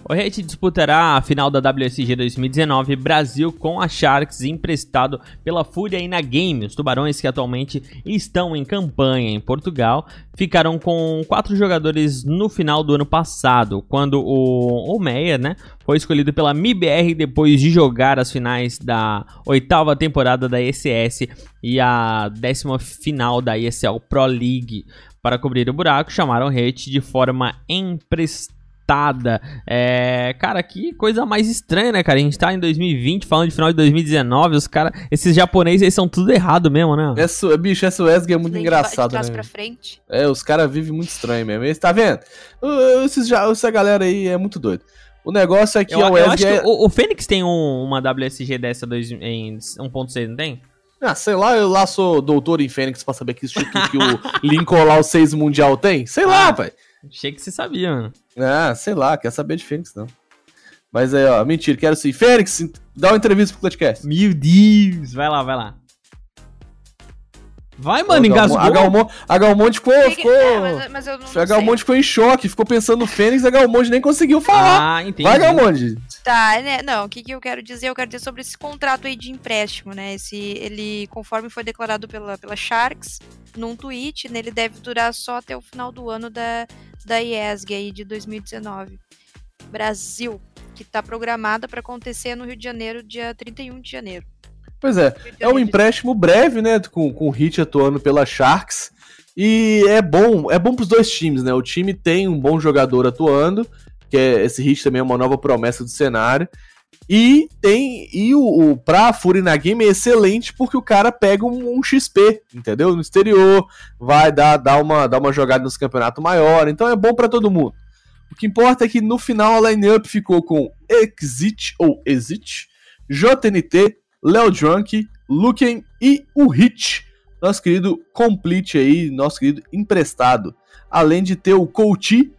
O Hate disputará a final da WSG 2019 Brasil com a Sharks emprestado pela Fúria e na Game. Os Tubarões que atualmente estão em campanha em Portugal ficaram com quatro jogadores no final do ano passado, quando o, o Meyer, né, foi escolhido pela MIBR depois de jogar as finais da oitava temporada da ECS e a décima final da ESL Pro League. Para cobrir o buraco, chamaram Hit de forma emprestada. É, cara, que coisa mais estranha, né, cara? A gente tá em 2020 falando de final de 2019, os caras, esses japoneses aí são tudo errado mesmo, né? Essa, bicho, essa Wesley é muito De engraçado, trás né? pra frente. É, os caras vivem muito estranho mesmo. Esse, tá vendo? Esses, essa galera aí é muito doida. O negócio é que Eu, a eu Wesley acho é... que o, o Fênix tem um- uma WSG dessa dois, em 1.6, não tem? Ah, sei lá, eu lá sou doutor em Fênix pra saber que instituto que o Lincoln lá, o 6 Mundial tem. Sei lá, Ah. pai. Achei que você sabia, mano. Ah, sei lá, quer saber de Fênix, não. Mas aí, ó, mentira, quero sim. Fênix, dá uma entrevista pro Clutchcast. Meu Deus! Vai lá, vai lá. Vai, mano, A engasgou. Galmonte, a Galmonte ficou, ficou... É, mas, mas A Galmonte ficou em choque, ficou pensando no Fênix, a Galmonte nem conseguiu falar. Ah, entendi. Vai, Galmonte. Tá, né? Não, o que, que eu quero dizer? Eu quero dizer sobre esse contrato aí de empréstimo, né? Esse, ele, conforme foi declarado pela, pela Sharks, num tweet, né, ele deve durar só até o final do ano da, da IESG aí de 2019. Brasil, que tá programada para acontecer no Rio de Janeiro, dia 31 de janeiro. Pois é, é um empréstimo breve, né, com, com o Hit atuando pela Sharks. E é bom, é bom pros dois times, né? O time tem um bom jogador atuando, que é esse Hit também é uma nova promessa do cenário. E tem e o, o pra Fury na game é excelente porque o cara pega um, um XP, entendeu? No exterior, vai dar, dar, uma, dar uma jogada nos campeonatos maior, então é bom pra todo mundo. O que importa é que no final a lineup ficou com Exit ou Exit, JNT, Léo Drunk, Luken e o Hit, nosso querido complete aí, nosso querido emprestado. Além de ter o Coach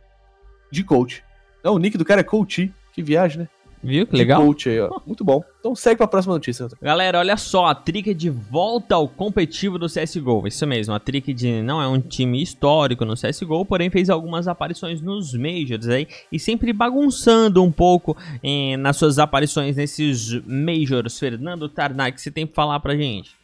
de coach. Não, o nick do cara é Coach. Que viagem, né? Viu que legal? coach aí, ó. Muito bom. Então segue pra próxima notícia. Galera, olha só, a Tricked volta ao competitivo do CSGO. Isso mesmo, a Tricked não é um time histórico no CSGO, porém fez algumas aparições nos Majors aí e sempre bagunçando um pouco eh, nas suas aparições nesses Majors. Fernando Tarnak, você tem pra falar pra gente?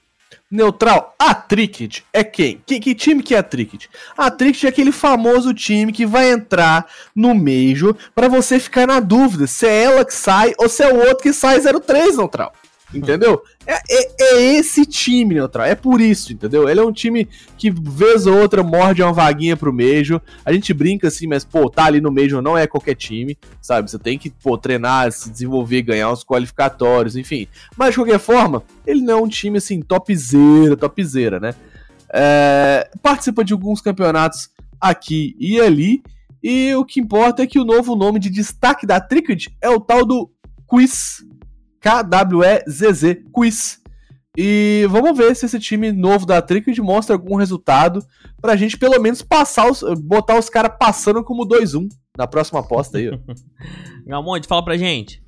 Neutral, a Tricked é quem? Que, que time que é a Tricked? A Tricked é aquele famoso time que vai entrar no Major pra você ficar na dúvida se é ela que sai ou se é o outro que sai 03, Neutral. Entendeu? É, é- é esse time, Neutral. É por isso, entendeu? Ele é um time que, vez ou outra, morde uma vaguinha pro Major. A gente brinca assim, mas, pô, tá ali no Major não é qualquer time, sabe? Você tem que, pô, treinar, se desenvolver, ganhar os qualificatórios, enfim. Mas, de qualquer forma, ele não é um time, assim, topzera, topzera, né? É, participa de alguns campeonatos aqui e ali. E o que importa é que o novo nome de destaque da Tricked é o tal do Quiz. K-W-E-Z-Z, Quiz. E vamos ver se esse time novo da Tricked mostra algum resultado pra gente pelo menos passar os, botar os caras passando como 2-1 na próxima aposta aí. Galmonte, fala pra gente.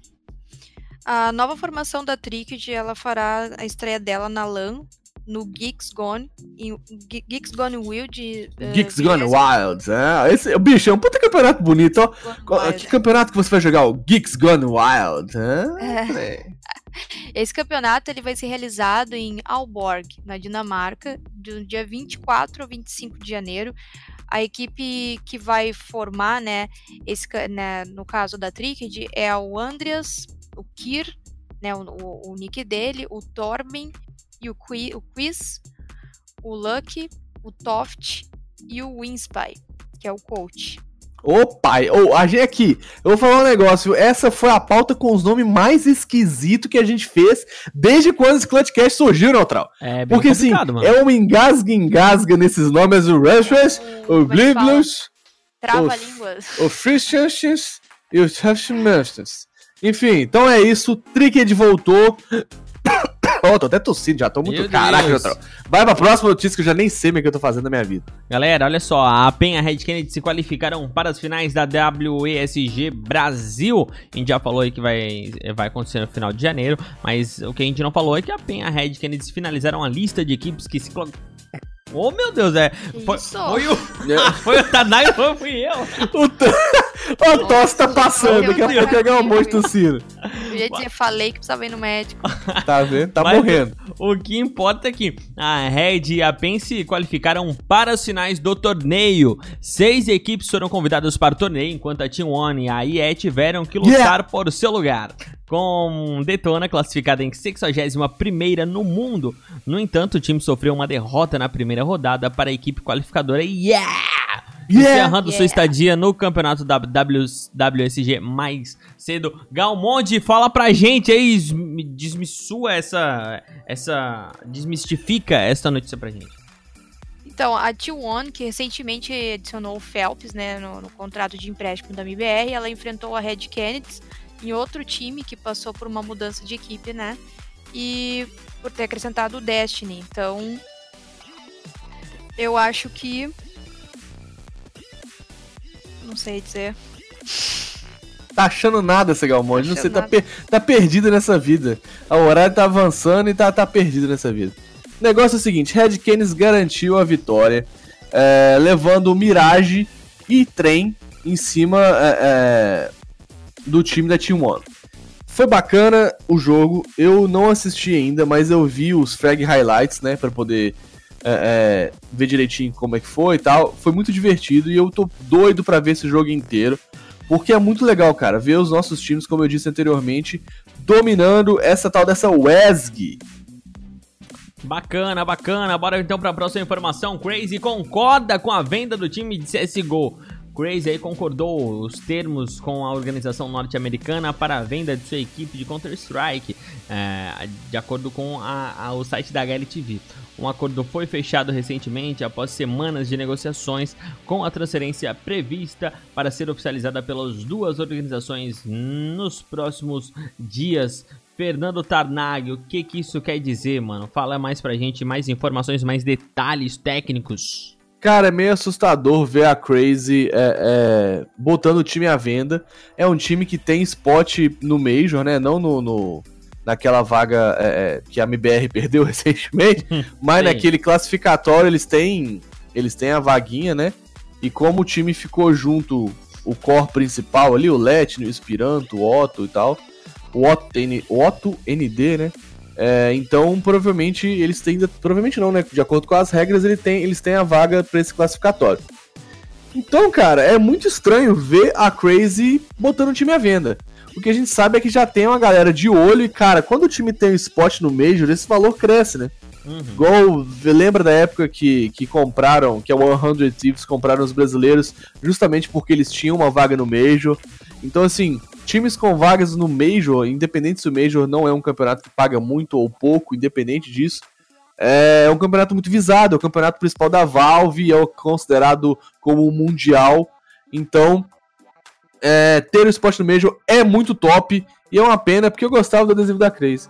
A nova formação da Tricked, ela fará a estreia dela na LAN, no Geeks Gone, em Ge- Geeks Gone Wild. eh, Geeks Gone 20 Wild. É, esse, bicho, é um puta campeonato bonito, ó. Wild. Que campeonato que você vai jogar? O Geeks Gone Wild. É. Esse campeonato ele vai ser realizado em Aalborg, na Dinamarca, do dia 24 ao 25 de janeiro. A equipe que vai formar, né, esse, né, no caso da Tricked, é o Andreas, o Kir, né, o, o- o nick dele, o Torben e o, Qui, o Quiz, o Lucky, o Toft e o Winspy, que é o coach. Ô pai, ô, a gente aqui, eu vou falar um negócio, essa foi a pauta com os nomes mais esquisitos que a gente fez desde quando esse Clutchcast surgiu, Neutral. É bem Porque assim, mano. é um engasga-engasga nesses nomes, o o é que fala? Bliblus, Trava-línguas. o Christians e o Hushmasters. Enfim, então é isso, Tricked voltou. Ó, tô até tossindo, já tô muito Meu caraca, Deus. Neutral. Vai pra próxima notícia que eu já nem sei o que eu tô fazendo na minha vida. Galera, olha só, a PEN e a Red Kennedy se qualificaram para as finais da WESG Brasil. A gente já falou aí que vai, vai acontecer no final de janeiro, mas o que a gente não falou é que a PEN e a Red Kennedy finalizaram a lista de equipes que se... Oh, meu Deus, é... Foi, Isso. foi o... foi o Tadai, não fui eu. O, t... o tosse tá passando, daqui a pouco Deus. um monte tossindo. Eu ia dizer, falei que precisava ir no médico. Tá vendo? Tá Mas- morrendo. O que importa é que a Red e a PEN se qualificaram para os finais do torneio. Seis equipes foram convidadas para o torneio, enquanto a Team One e a IE tiveram que lutar Yeah. por seu lugar. Com Detona classificada em 61ª no mundo. No entanto, o time sofreu uma derrota na primeira rodada para a equipe qualificadora Yeah! Encerrando sua Yeah. estadia no campeonato da W- WSG mais cedo. Galmonde, fala pra gente aí, esmi- desmissua essa, essa, desmistifica essa notícia pra gente. Então, a T1, que recentemente adicionou o Phelps né, no, no contrato de empréstimo da MBR, ela enfrentou a Red Kennedy em outro time que passou por uma mudança de equipe, né? E por ter acrescentado o Destiny. Então, eu acho que. Não sei dizer. Tá achando nada, esse Galmonde. Não Achando sei, tá, per- tá perdido nessa vida. O horário tá avançando e tá, tá perdido nessa vida. O negócio é o seguinte: Red Canis garantiu a vitória, é, levando o Mirage e Trem em cima é, é, do time da Team One. Foi bacana o jogo, eu não assisti ainda, mas eu vi os frag highlights, né, pra poder é, é, ver direitinho como é que foi e tal. Foi muito divertido e eu tô doido pra ver esse jogo inteiro. Porque é muito legal, cara, ver os nossos times, como eu disse anteriormente, dominando essa tal dessa WESG. Bacana, bacana. Bora então para a próxima informação. Crazy concorda com a venda do time de CSGO. Crazy aí concordou os termos com a organização norte-americana para a venda de sua equipe de Counter-Strike, é, de acordo com a- a- o site da HLTV. Um acordo foi fechado recentemente após semanas de negociações com a transferência prevista para ser oficializada pelas duas organizações nos próximos dias. Fernando Tarnag, o que, que isso quer dizer, mano? Fala mais pra gente, mais informações, mais detalhes técnicos. Cara, é meio assustador ver a Crazy é, é, botando o time à venda. É um time que tem spot no Major, né? Não no, no- naquela vaga é, é, que a MBR perdeu recentemente, mas Sim. naquele classificatório eles têm, eles têm a vaguinha, né? E como o time ficou junto, o core principal ali, o Letney, o Espiranto, o Otto e tal, o Otto, N- o Otto ND, né? É, então, provavelmente, eles têm. Provavelmente não, né? De acordo com as regras, ele tem, eles têm a vaga pra esse classificatório. Então, cara, é muito estranho ver a Crazy botando o time à venda. O que a gente sabe é que já tem uma galera de olho e, cara, quando o time tem um spot no Major, esse valor cresce, né? Uhum. Igual, lembra da época que, que compraram, que a 100 Thieves compraram os brasileiros justamente porque eles tinham uma vaga no Major. Então, assim, times com vagas no Major, independente se o Major não é um campeonato que paga muito ou pouco, independente disso, é um campeonato muito visado, é o campeonato principal da Valve, é o considerado como um mundial. Então, é, ter o spot no Major é muito top e é uma pena porque eu gostava do adesivo da Crazy.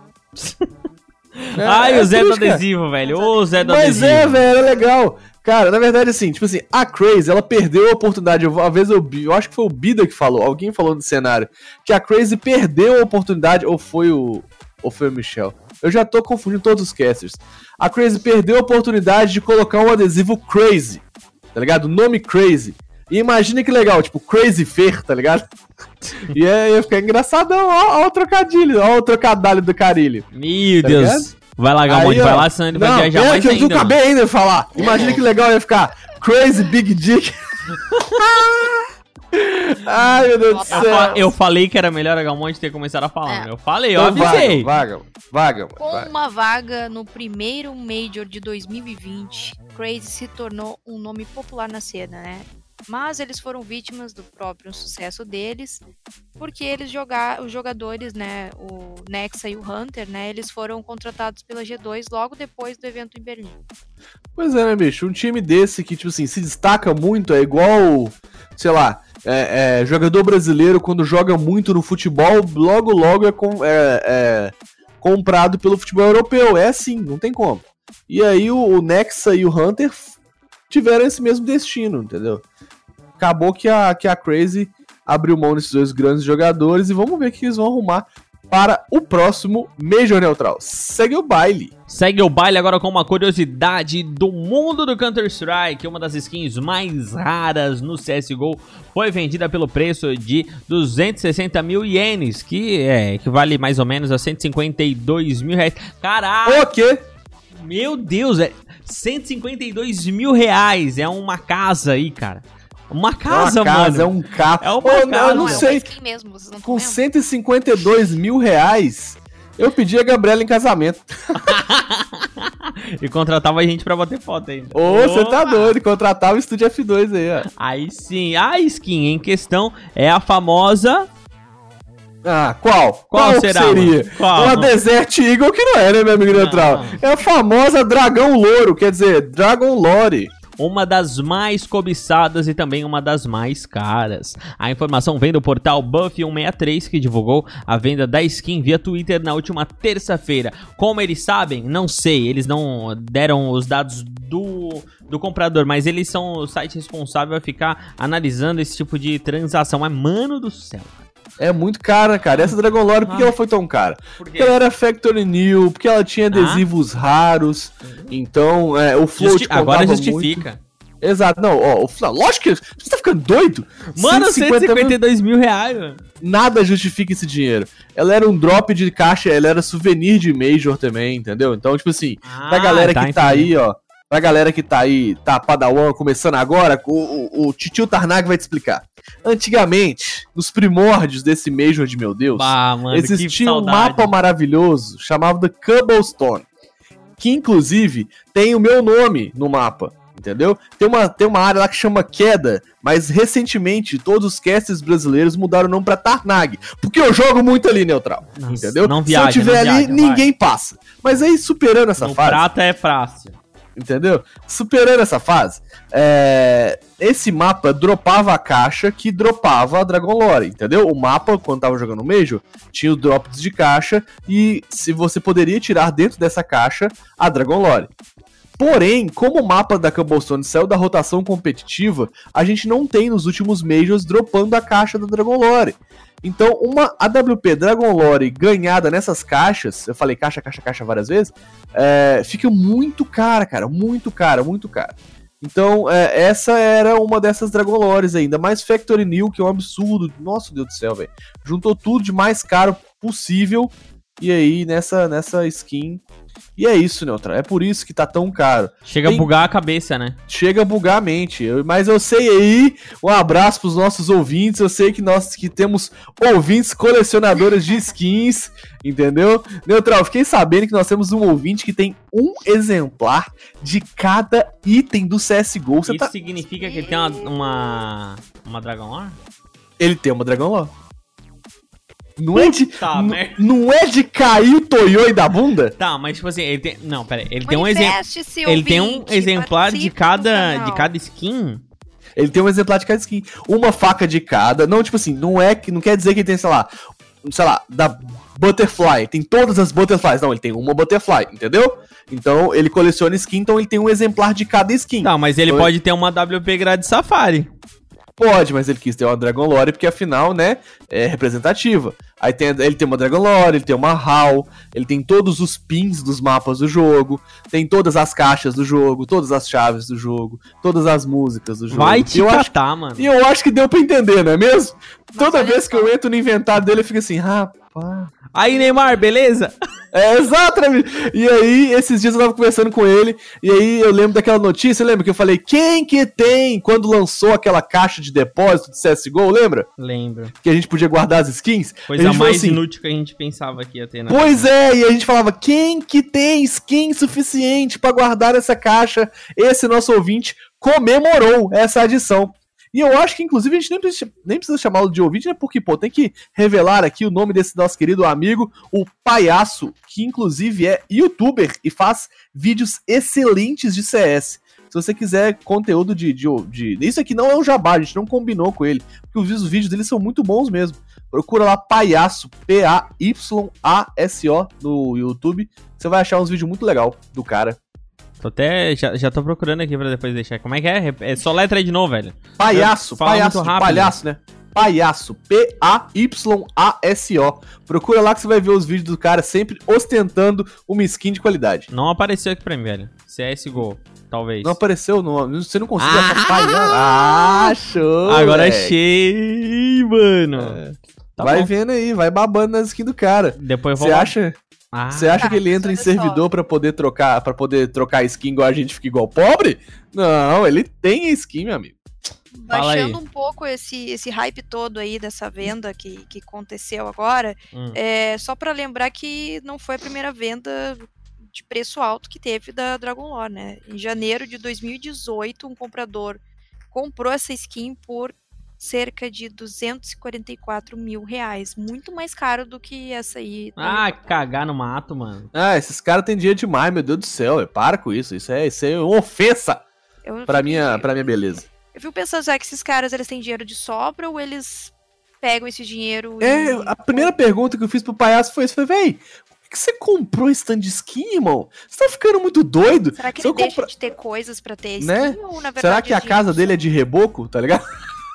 É, Ai, é o Zé do adesivo, velho. Ô, Zé do Mas adesivo. é, velho, é legal. Cara, na verdade, assim, tipo assim, a Crazy, ela perdeu a oportunidade. Uma vez eu, eu acho que foi o Bida que falou, alguém falou no cenário, que a Crazy perdeu a oportunidade, ou foi o. Ou foi o Michel. Eu já tô confundindo todos os casters. A Crazy perdeu a oportunidade de colocar um adesivo Crazy, tá ligado? O nome Crazy. E imagina que legal, tipo, Crazy Fer, tá ligado? E aí ia ficar engraçadão, ó, ó o trocadilho, ó o trocadilho do carilho. Meu Tá Deus. ligado? Vai lá, Galmonte, vai lá, Não, vai viajar pera mais que eu não ainda. acabei ainda de falar. Imagina que legal ia ficar Crazy Big Dick. Ai, meu Deus do Eu Eu, céu. fa- eu falei que era melhor a Galmonte ter começado a falar. É. Eu falei, eu Então, avisei. vaga, vaga, vaga, Com vaga. uma vaga no primeiro Major de 2020, Crazy se tornou um nome popular na cena, né? Mas eles foram vítimas do próprio sucesso deles, porque eles jogar, os jogadores, né, o Nexa e o Hunter, né, eles foram contratados pela G2 logo depois do evento em Berlim. Pois é, né, bicho? Um time desse que, tipo assim, se destaca muito, é igual, sei lá, é, é, jogador brasileiro quando joga muito no futebol, logo, logo é, com- é- é comprado pelo futebol europeu. É assim, não tem como. E aí o, o Nexa e o Hunter tiveram esse mesmo destino, entendeu? Acabou que a, que a Crazy abriu mão desses dois grandes jogadores e vamos ver o que eles vão arrumar para o próximo Major Neutral. Segue o baile. Segue o baile agora com uma curiosidade do mundo do Counter-Strike. Uma das skins mais raras no CSGO foi vendida pelo preço de 260 mil ienes, que é, equivale mais ou menos a 152 mil reais. Caralho, O quê? meu Deus, é 152 mil reais. É uma casa aí, cara. Uma É casa, uma casa, é mano. um carro. É uma eu casa. não é sei. skin mesmo, vocês não Com estão vendo? 152 mil reais, eu pedi a Gabriela em casamento. E contratava a gente pra bater foto ainda. Ô, você tá doido, contratar o Estúdio F2 aí, ó. Aí sim, a skin em questão é a famosa. Ah, qual? Qual será, seria? Qual? Uma Desert Eagle que não é, né, meu amigo Não. neutral? É a famosa Dragão Louro, quer dizer, Dragon Lore. Uma das mais cobiçadas e também uma das mais caras. A informação vem do portal Buff163 que divulgou a venda da skin via Twitter na última terça-feira. Como eles sabem, não sei, eles não deram os dados do, do comprador, mas eles são o site responsável a ficar analisando esse tipo de transação. Mas mano do céu. É muito cara, cara. Essa Dragon Lore, por que Ah. ela foi tão cara? Por Porque ela era Factory New, porque ela tinha adesivos raros. Então, é, o float Justi- agora justifica. muito. Exato, não, ó, o lógico que você tá ficando doido. Mano, 150 mil- 152 mil reais, mano. nada justifica esse dinheiro. Ela era um drop de caixa, ela era souvenir de Major também, entendeu? Então, tipo assim, pra Ah, galera tá, que tá entendi. aí, ó. Pra galera que tá aí, tá Padawan começando agora, o, o, o Titio Tarnag vai te explicar. Antigamente, nos primórdios desse Major de meu Deus, Bah, mano, existia um mapa maravilhoso chamado The Cobblestone, que inclusive tem o meu nome no mapa. Entendeu? Tem uma, tem uma área lá que chama Queda, mas recentemente todos os casters brasileiros mudaram o nome pra Tarnag. Porque eu jogo muito ali, neutral. Nossa, entendeu? não viaja, Se eu tiver ali, viaja, ninguém passa. Mas aí, superando essa No fase, prata é fácil. Entendeu? Superando essa fase, é, esse mapa dropava a caixa que dropava a Dragon Lore, entendeu? O mapa, quando tava jogando o Major, tinha o drops de caixa e se você poderia tirar dentro dessa caixa a Dragon Lore. Porém, como o mapa da Cobblestone saiu da rotação competitiva, a gente não tem nos últimos Majors dropando a caixa da Dragon Lore. Então, uma AWP Dragon Lore ganhada nessas caixas, eu falei caixa, caixa, caixa várias vezes, é, fica muito cara, cara, muito cara, muito cara. Então, é, essa era uma dessas Dragon Lores ainda, mais Factory New, que é um absurdo, nossa Deus do céu, velho. Juntou tudo de mais caro possível, e aí nessa, nessa skin. E é isso, Neutral, é por isso que tá tão caro. Chega Tem- a bugar a cabeça, né? Chega a bugar a mente. Eu- mas eu sei aí, um abraço pros nossos ouvintes. Eu sei que nós que temos ouvintes colecionadores de skins, entendeu? Neutral, fiquei sabendo que nós temos um ouvinte que tem um exemplar de cada item do CSGO. Você Isso tá... significa que ele tem uma, uma, uma Dragon Lore? Ele tem uma Dragon Law. Não é de. Merda. Não é de cair o Toyoi da bunda? Tá, mas tipo assim, ele tem. Não, pera aí. Ele tem um exemplo. Ele tem um exemplar de cada, de cada skin. Ele tem um exemplar de cada skin. Uma faca de cada. Não, tipo assim, não é que. Não quer dizer que ele tem, sei lá. Sei lá, da Butterfly. Tem todas as Butterflies. Não, ele tem uma Butterfly, entendeu? Então ele coleciona skin, então ele tem um exemplar de cada skin. Tá, mas ele Oi? pode ter uma WP Grade Safari. Pode, mas ele quis ter uma Dragon Lore porque afinal, né, é representativa. Aí tem, ele tem uma Dragon Lore, ele tem uma HAL, ele tem todos os pins dos mapas do jogo, tem todas as caixas do jogo, todas as chaves do jogo, todas as músicas do jogo. Vai E te eu acho, catar, mano. e eu acho que deu pra entender, não é mesmo? Toda olha vez que eu entro no inventário dele, eu fico assim, rapaz. Aí, Neymar, beleza? É, exatamente. E aí, esses dias eu tava conversando com ele, e aí eu lembro daquela notícia, lembra que eu falei, quem que tem quando lançou aquela caixa de depósito de CSGO, lembra? Lembro. Que a gente podia guardar as skins? a Coisa falou mais assim, inútil que a gente pensava que ia ter, né? Pois é, e a gente falava, quem que tem skin suficiente pra guardar essa caixa? Esse nosso ouvinte comemorou essa adição. E eu acho que, inclusive, a gente nem precisa, nem precisa chamá-lo de ouvinte, né? Porque, pô, tem que revelar aqui o nome desse nosso querido amigo, o Palhaço, que, inclusive, é youtuber e faz vídeos excelentes de CS. Se você quiser conteúdo de, de, de- Isso aqui não é um jabá, a gente não combinou com ele. Porque os vídeos- os vídeos dele são muito bons mesmo. Procura lá Palhaço, P-A-Y-A-S-O no YouTube. Você vai achar uns vídeos muito legal do cara. Tô até. Já, já tô procurando aqui pra depois deixar. Como é que é? É só letra aí de novo, velho. Palhaço, palhaço, palhaço, né? Palhaço, P-A-Y-A-S-O. Procura lá que você vai ver os vídeos do cara sempre ostentando uma skin de qualidade. Não apareceu aqui pra mim, velho. CSGO, talvez. Não apareceu, não, você não conseguiu Ah! Ah, show! Agora moleque. achei, mano. É. Tá vai bom. vendo aí, vai babando nas skins do cara. Depois eu vou. Você acha, Ah, você acha Tá, que ele entra em servidor pra poder trocar, para poder trocar skin igual a gente fica igual pobre? Não, ele tem skin, meu amigo. Baixando um pouco esse, esse hype todo aí dessa venda que, que aconteceu agora, Hum. é só pra lembrar que não foi a primeira venda de preço alto que teve da Dragon Lore, né? Em janeiro de 2018, um comprador comprou essa skin por cerca de 244 mil reais. Muito mais caro do que essa aí. Ah, cagar no mato, mano. Ah, esses caras têm dinheiro demais, meu Deus do céu. é, Para com isso. Isso é, isso é uma ofensa eu, pra minha, pra minha beleza. eu fico pensando, será que esses caras eles têm dinheiro de sobra ou eles pegam esse dinheiro É, e... a primeira pergunta que eu fiz pro palhaço foi isso. Foi, véi, por que você comprou esse tanto de skin, irmão? Você tá ficando muito doido? Será que Se ele eu deixa compra- de ter coisas pra ter skin? Né? Ou, na verdade, Será que a os casa dele é de reboco, tá ligado?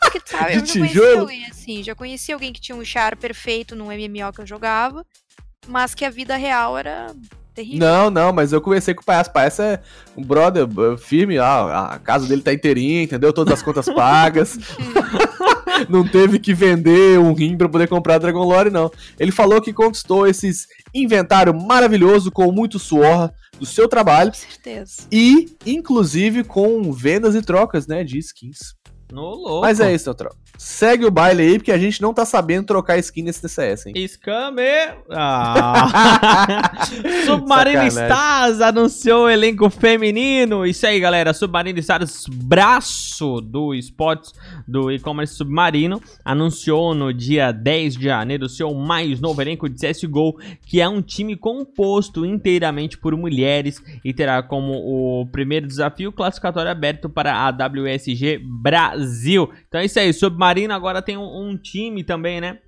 São- que tá, de eu já conheci alguém assim, já conheci alguém que tinha um char perfeito num MMO que eu jogava, mas que a vida real era terrível. Não, não, mas eu conversei com o palhaço. Palhaço é um brother uh, firme, ah, a casa dele tá inteirinha, entendeu? Todas as contas pagas. não teve que vender um rim pra poder comprar Dragon Lore, não. Ele falou que conquistou esses inventário maravilhoso com muito suor do seu trabalho Com certeza. e, inclusive, com vendas e trocas, né, de skins. No louco. Mas é isso, Neutral. Segue o baile aí, porque a gente não tá sabendo trocar skin nesse DCS, hein? Scammer. Ah. Submarino. Stars anunciou o elenco feminino. Isso aí, galera. Submarino Stars, braço do esportes do e-commerce Submarino, anunciou no dia 10 de janeiro o seu mais novo elenco de CSGO, que é um time composto inteiramente por mulheres e terá como o primeiro desafio classificatório aberto para a WSG Brasil. Então é isso aí. Submarino agora tem um, um time também, né?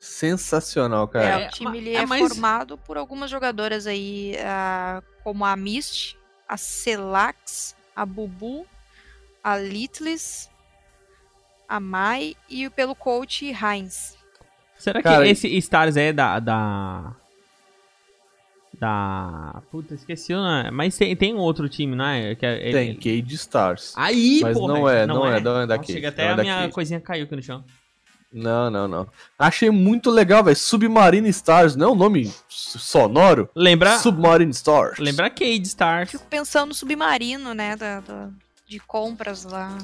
Sensacional, É, cara. É, o time ele é, é, mas- formado por algumas jogadoras aí, ah, como a Mist, a Celax, a Bubu, a Litlis, a Mai e pelo coach Heinz. Será Cara, que esse Stars é da. Da. Da. Puta, esqueci o nome. Mas tem, tem outro time, não é? Que é Tem Cade Stars. Aí, Mas porra, não é, não é, não é Nossa, daqui, Chega até não é a minha daqui. coisinha caiu aqui no chão. Não, não, não. Achei muito legal, velho. Submarine Stars, não é um nome sonoro? Lembra. Submarine Stars. Lembra Cade Stars. Fico pensando no submarino, né, da, da- de compras lá.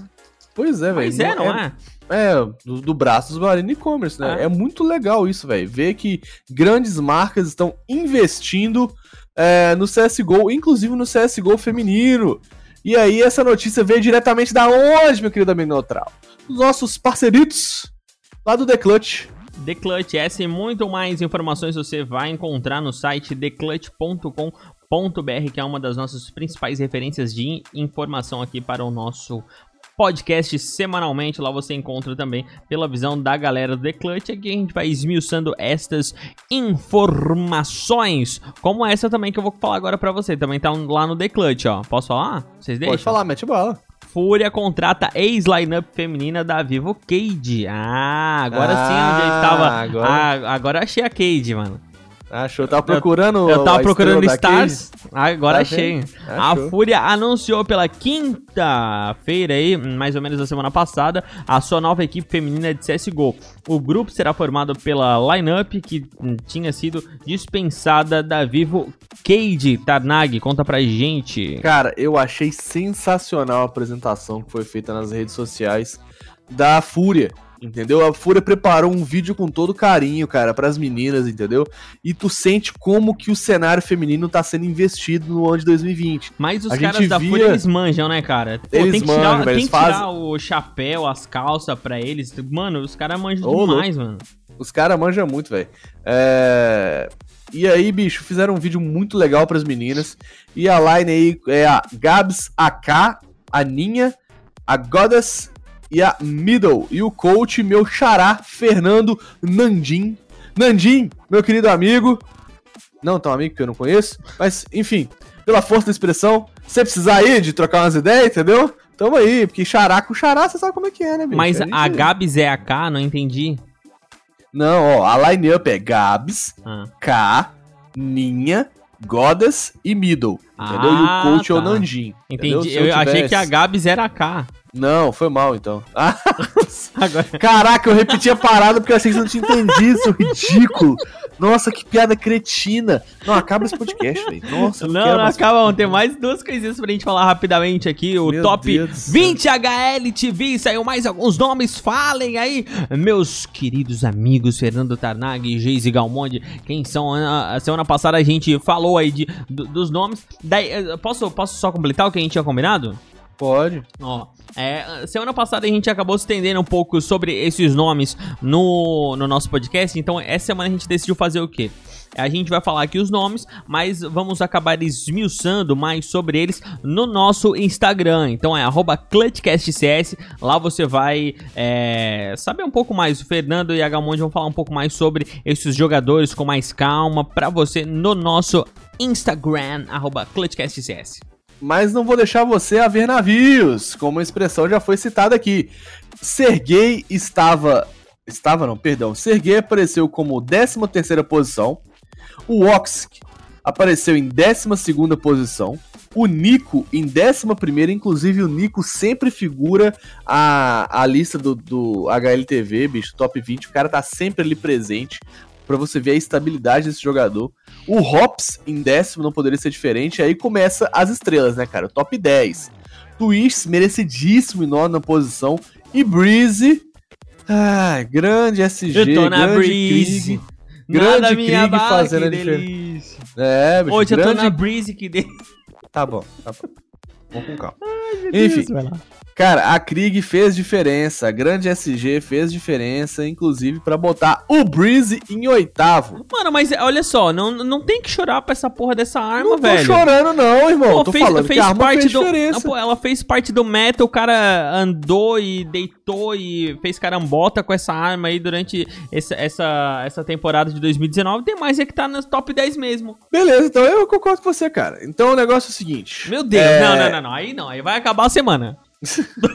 Pois é, velho. Mas é, não é? É, do, do braço do Submarine e-commerce, né? É. É. muito legal isso, velho. Ver que grandes marcas estão investindo é, no CSGO, inclusive no CSGO feminino. E aí, essa notícia veio diretamente da onde, meu querido amigo neutral? Os nossos parceiritos lá do The Clutch. The Clutch, essa e muito mais informações você vai encontrar no site theclutch.com.br, que é uma das nossas principais referências de informação aqui para o nosso podcast semanalmente. Lá você encontra também pela visão da galera do The Clutch. Aqui a gente vai esmiuçando estas informações, como essa também que eu vou falar agora para você. Também tá lá no The Clutch, ó. Posso falar? Vocês deixam? Pode falar, mete bala. Fúria contrata ex-lineup feminina da Vivo Cade. Ah, agora sim onde eu Ah, estava. agora- Ah, agora achei a Cade, mano. Achou, tava procurando. Eu tava a procurando Stars. Agora Tá achei. A. Fúria anunciou pela quinta-feira aí, mais ou menos da semana passada, a sua nova equipe feminina de CSGO. O grupo será formado pela lineup que hum, tinha sido dispensada da Vivo Cade. Tarnag, conta pra gente. Cara, eu achei sensacional a apresentação que foi feita nas redes sociais da Fúria. Entendeu? A Fúria preparou um vídeo com todo carinho, cara, pras meninas, entendeu? E tu sente como que o cenário feminino tá sendo investido no ano de 2020. Mas os A caras da via- Fúria, eles manjam, né, cara? Pô, Eles tem que manjam, tirar, velho, tem que tirar fazem- o chapéu, as calças pra eles. Mano, os caras manjam Ô, demais, mano. Os caras manjam muito, velho. É... E aí, bicho, fizeram um vídeo muito legal pras meninas. E a line aí é a Gabs AK, a Ninha, a Goddess e a Middle. E o coach, meu xará, Fernando Nandim. Nandim, meu querido amigo. Não tão amigo que eu não conheço. Mas, enfim, pela força da expressão, se você precisar aí de trocar umas ideias, entendeu? Tamo aí, porque xará com xará, você sabe como é que é, né, bicho? Mas gente- a Gabs é a K, não entendi. Não, ó, a line-up é Gabs, Ah. K, Ninha, Goddess e Middle. Entendeu? e Ah, o coach é o tá. Entendeu? Entendi. Se Eu, achei que a Gabs era a K. Não, foi mal então. Ah, Agora. caraca, eu repeti a parada porque eu achei que você não tinha entendido, seu ridículo. Nossa, que piada cretina. Não, acaba esse podcast, velho. Nossa, Não, não mais- acaba, vamos ter mais duas coisinhas pra gente falar rapidamente aqui. O Meu top Deus do céu. 20 HL TV, saiu mais alguns nomes, falem aí, meus queridos amigos Fernando Tarnag e Geise Galmonde, quem são? A a semana passada a gente falou aí de, do- dos nomes. Daí, eh, posso, posso só completar o que a gente tinha combinado? Pode. Ó, é, semana passada a gente acabou se estendendo um pouco sobre esses nomes no, no nosso podcast, então essa semana a gente decidiu fazer o quê? A gente vai falar aqui os nomes, mas vamos acabar esmiuçando mais sobre eles no nosso Instagram. Então é ClutchCastCS. Lá você vai é, saber um pouco mais. O Fernando e a Gamonde vão falar um pouco mais sobre esses jogadores com mais calma para você no nosso Instagram, ClutchCastCS. Mas não vou deixar você a ver navios, como a expressão já foi citada aqui. Sergei estava. Estava não, perdão. Sergei apareceu como 13 terceira posição. O Oxk apareceu em 12 posição. O Nico em 11, inclusive o Nico sempre figura a, a lista do, do HLTV, bicho, top 20. O cara tá sempre ali presente pra você ver a estabilidade desse jogador. O Hops em décimo não poderia ser diferente. Aí começa as estrelas, né, cara? Top 10. Twist, merecidíssimo em nona posição. E Breezy. Ah, grande SG, Eu tô na grande Breeze. Krieg. Grande Nada minha Krieg fazendo a diferença. É, bicho, Hoje eu tô grande... na Breeze que delícia. Tá bom, tá bom. Vamos com calma. Enfim, vai lá. Cara, a Krieg fez diferença. A grande SG fez diferença, inclusive pra botar o Breeze em oitavo. Mano, mas olha só, não, não tem que chorar pra essa porra dessa arma, não tô velho. chorando não, irmão. Pô, tô fez, falando fez que a arma parte fez do. diferença. Pô, ela fez parte do meta, o cara andou e deitou e fez carambota com essa arma aí durante essa, essa, essa temporada de 2019. Tem mais é que tá nos top 10 mesmo. Beleza, então eu concordo com você, cara. Então o negócio é o seguinte. Meu Deus, É, não, não, não, não. Aí não, aí vai acabar a semana.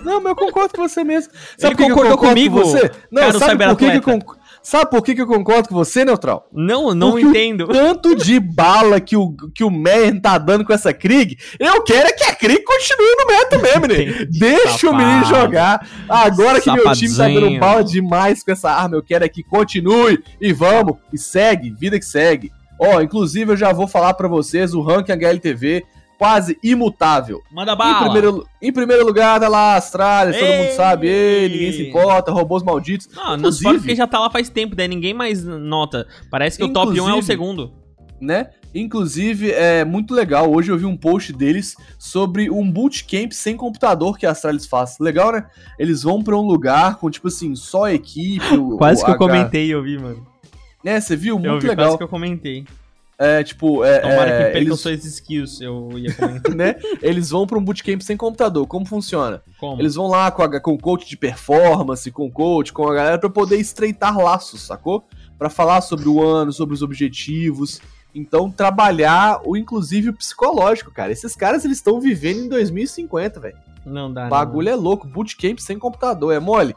Não, mas eu concordo com você mesmo. Ele que que eu concordou concordo comigo, Com você? Não, cara, sabe por, que que eu cyberatleta. conc- sabe por que que eu concordo com você, Neutral? Não, não Porque o entendo. Tanto de bala que o, que o Meyer tá dando com essa Krieg, eu quero é que a Krieg continue no meta mesmo, né? Deixa o menino jogar. Agora que meu time tá dando bala demais com essa arma, eu quero é que continue. E vamos, e segue, vida que segue. Ó, inclusive eu já vou falar pra vocês, o ranking HLTV quase imutável. Manda Em bala. primeiro, em primeiro lugar tá lá a Astralis, todo mundo sabe, ei, ninguém se importa, robôs malditos. Não, Inclusive- fora porque já tá lá faz tempo, daí ninguém mais nota. Parece que o top 1 é o segundo. né? Inclusive, é muito legal. Hoje eu vi um post deles sobre um bootcamp sem computador que a Astralis faz. Legal, né? Eles vão pra um lugar com, tipo assim, só equipe. o- Quase o que eu H- comentei, eu vi, mano. Né, você viu? Eu Muito vi, legal. quase que eu comentei. É, tipo, é, Tomara é, que percam eles, suas skills, eu ia comentar. né? eles vão pra um bootcamp sem computador. Como funciona? Como? Eles vão lá com, a, com o coach de performance, com o coach, com a galera pra poder estreitar laços, sacou? Pra falar sobre o ano, sobre os objetivos. Então, trabalhar o inclusive o psicológico, cara. Esses caras eles estão vivendo em 2050, velho. Não dá, O bagulho é louco, bootcamp sem computador, é mole.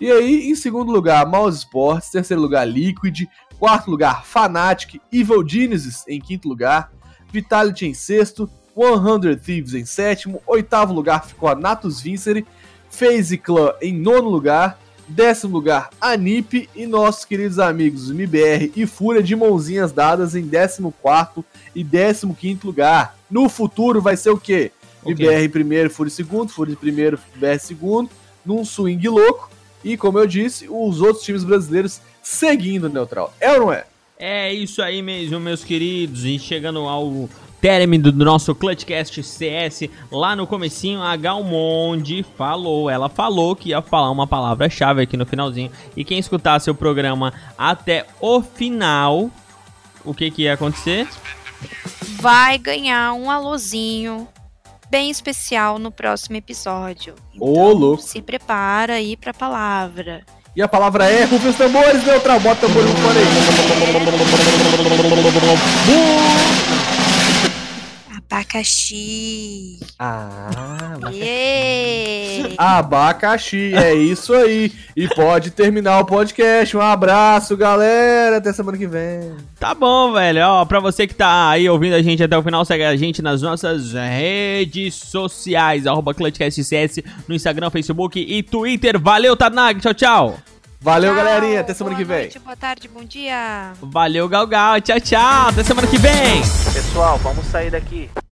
E aí, em segundo lugar, Mouse Sports, terceiro lugar, Liquid, quarto lugar, Fnatic, Evil Genesis em quinto lugar, Vitality em sexto, 100 Thieves em sétimo, oitavo lugar ficou a Natus Vincere, FaZe Clan em nono lugar, décimo lugar, a NiP e nossos queridos amigos MBR e Fúria de mãozinhas dadas em décimo quarto e décimo quinto lugar. No futuro vai ser o quê? O quê? MBR em primeiro, Fúria em segundo, Fúria em primeiro, BR em segundo, num swing louco. E, como eu disse, os outros times brasileiros seguindo neutral. É ou não é? É isso aí mesmo, meus queridos. E chegando ao término do nosso Clutchcast CS, lá no comecinho, a Galmonde falou, ela falou que ia falar uma palavra-chave aqui no finalzinho. E quem escutasse o programa até o final, o que que ia acontecer? Vai ganhar um alôzinho bem especial no próximo episódio. Então, Ô, louco. Se prepara aí pra palavra. E a palavra é Rufem os tambores, neutral. Bota o tambor no fone aí. Abacaxi. Ah, Êêê. Abacaxi, é isso aí. E pode terminar o podcast. Um abraço, galera. Até semana que vem. Tá bom, velho. Ó, pra você que tá aí ouvindo a gente até o final, segue a gente nas nossas redes sociais, arroba ClutchCastCS, no Instagram, Facebook e Twitter. Valeu, Tanag. Tchau, tchau. Valeu, Tchau, galerinha. Até semana boa que vem. Noite, boa tarde, bom dia. Valeu, Galgal. Tchau, tchau. Até semana que vem. Pessoal, vamos sair daqui.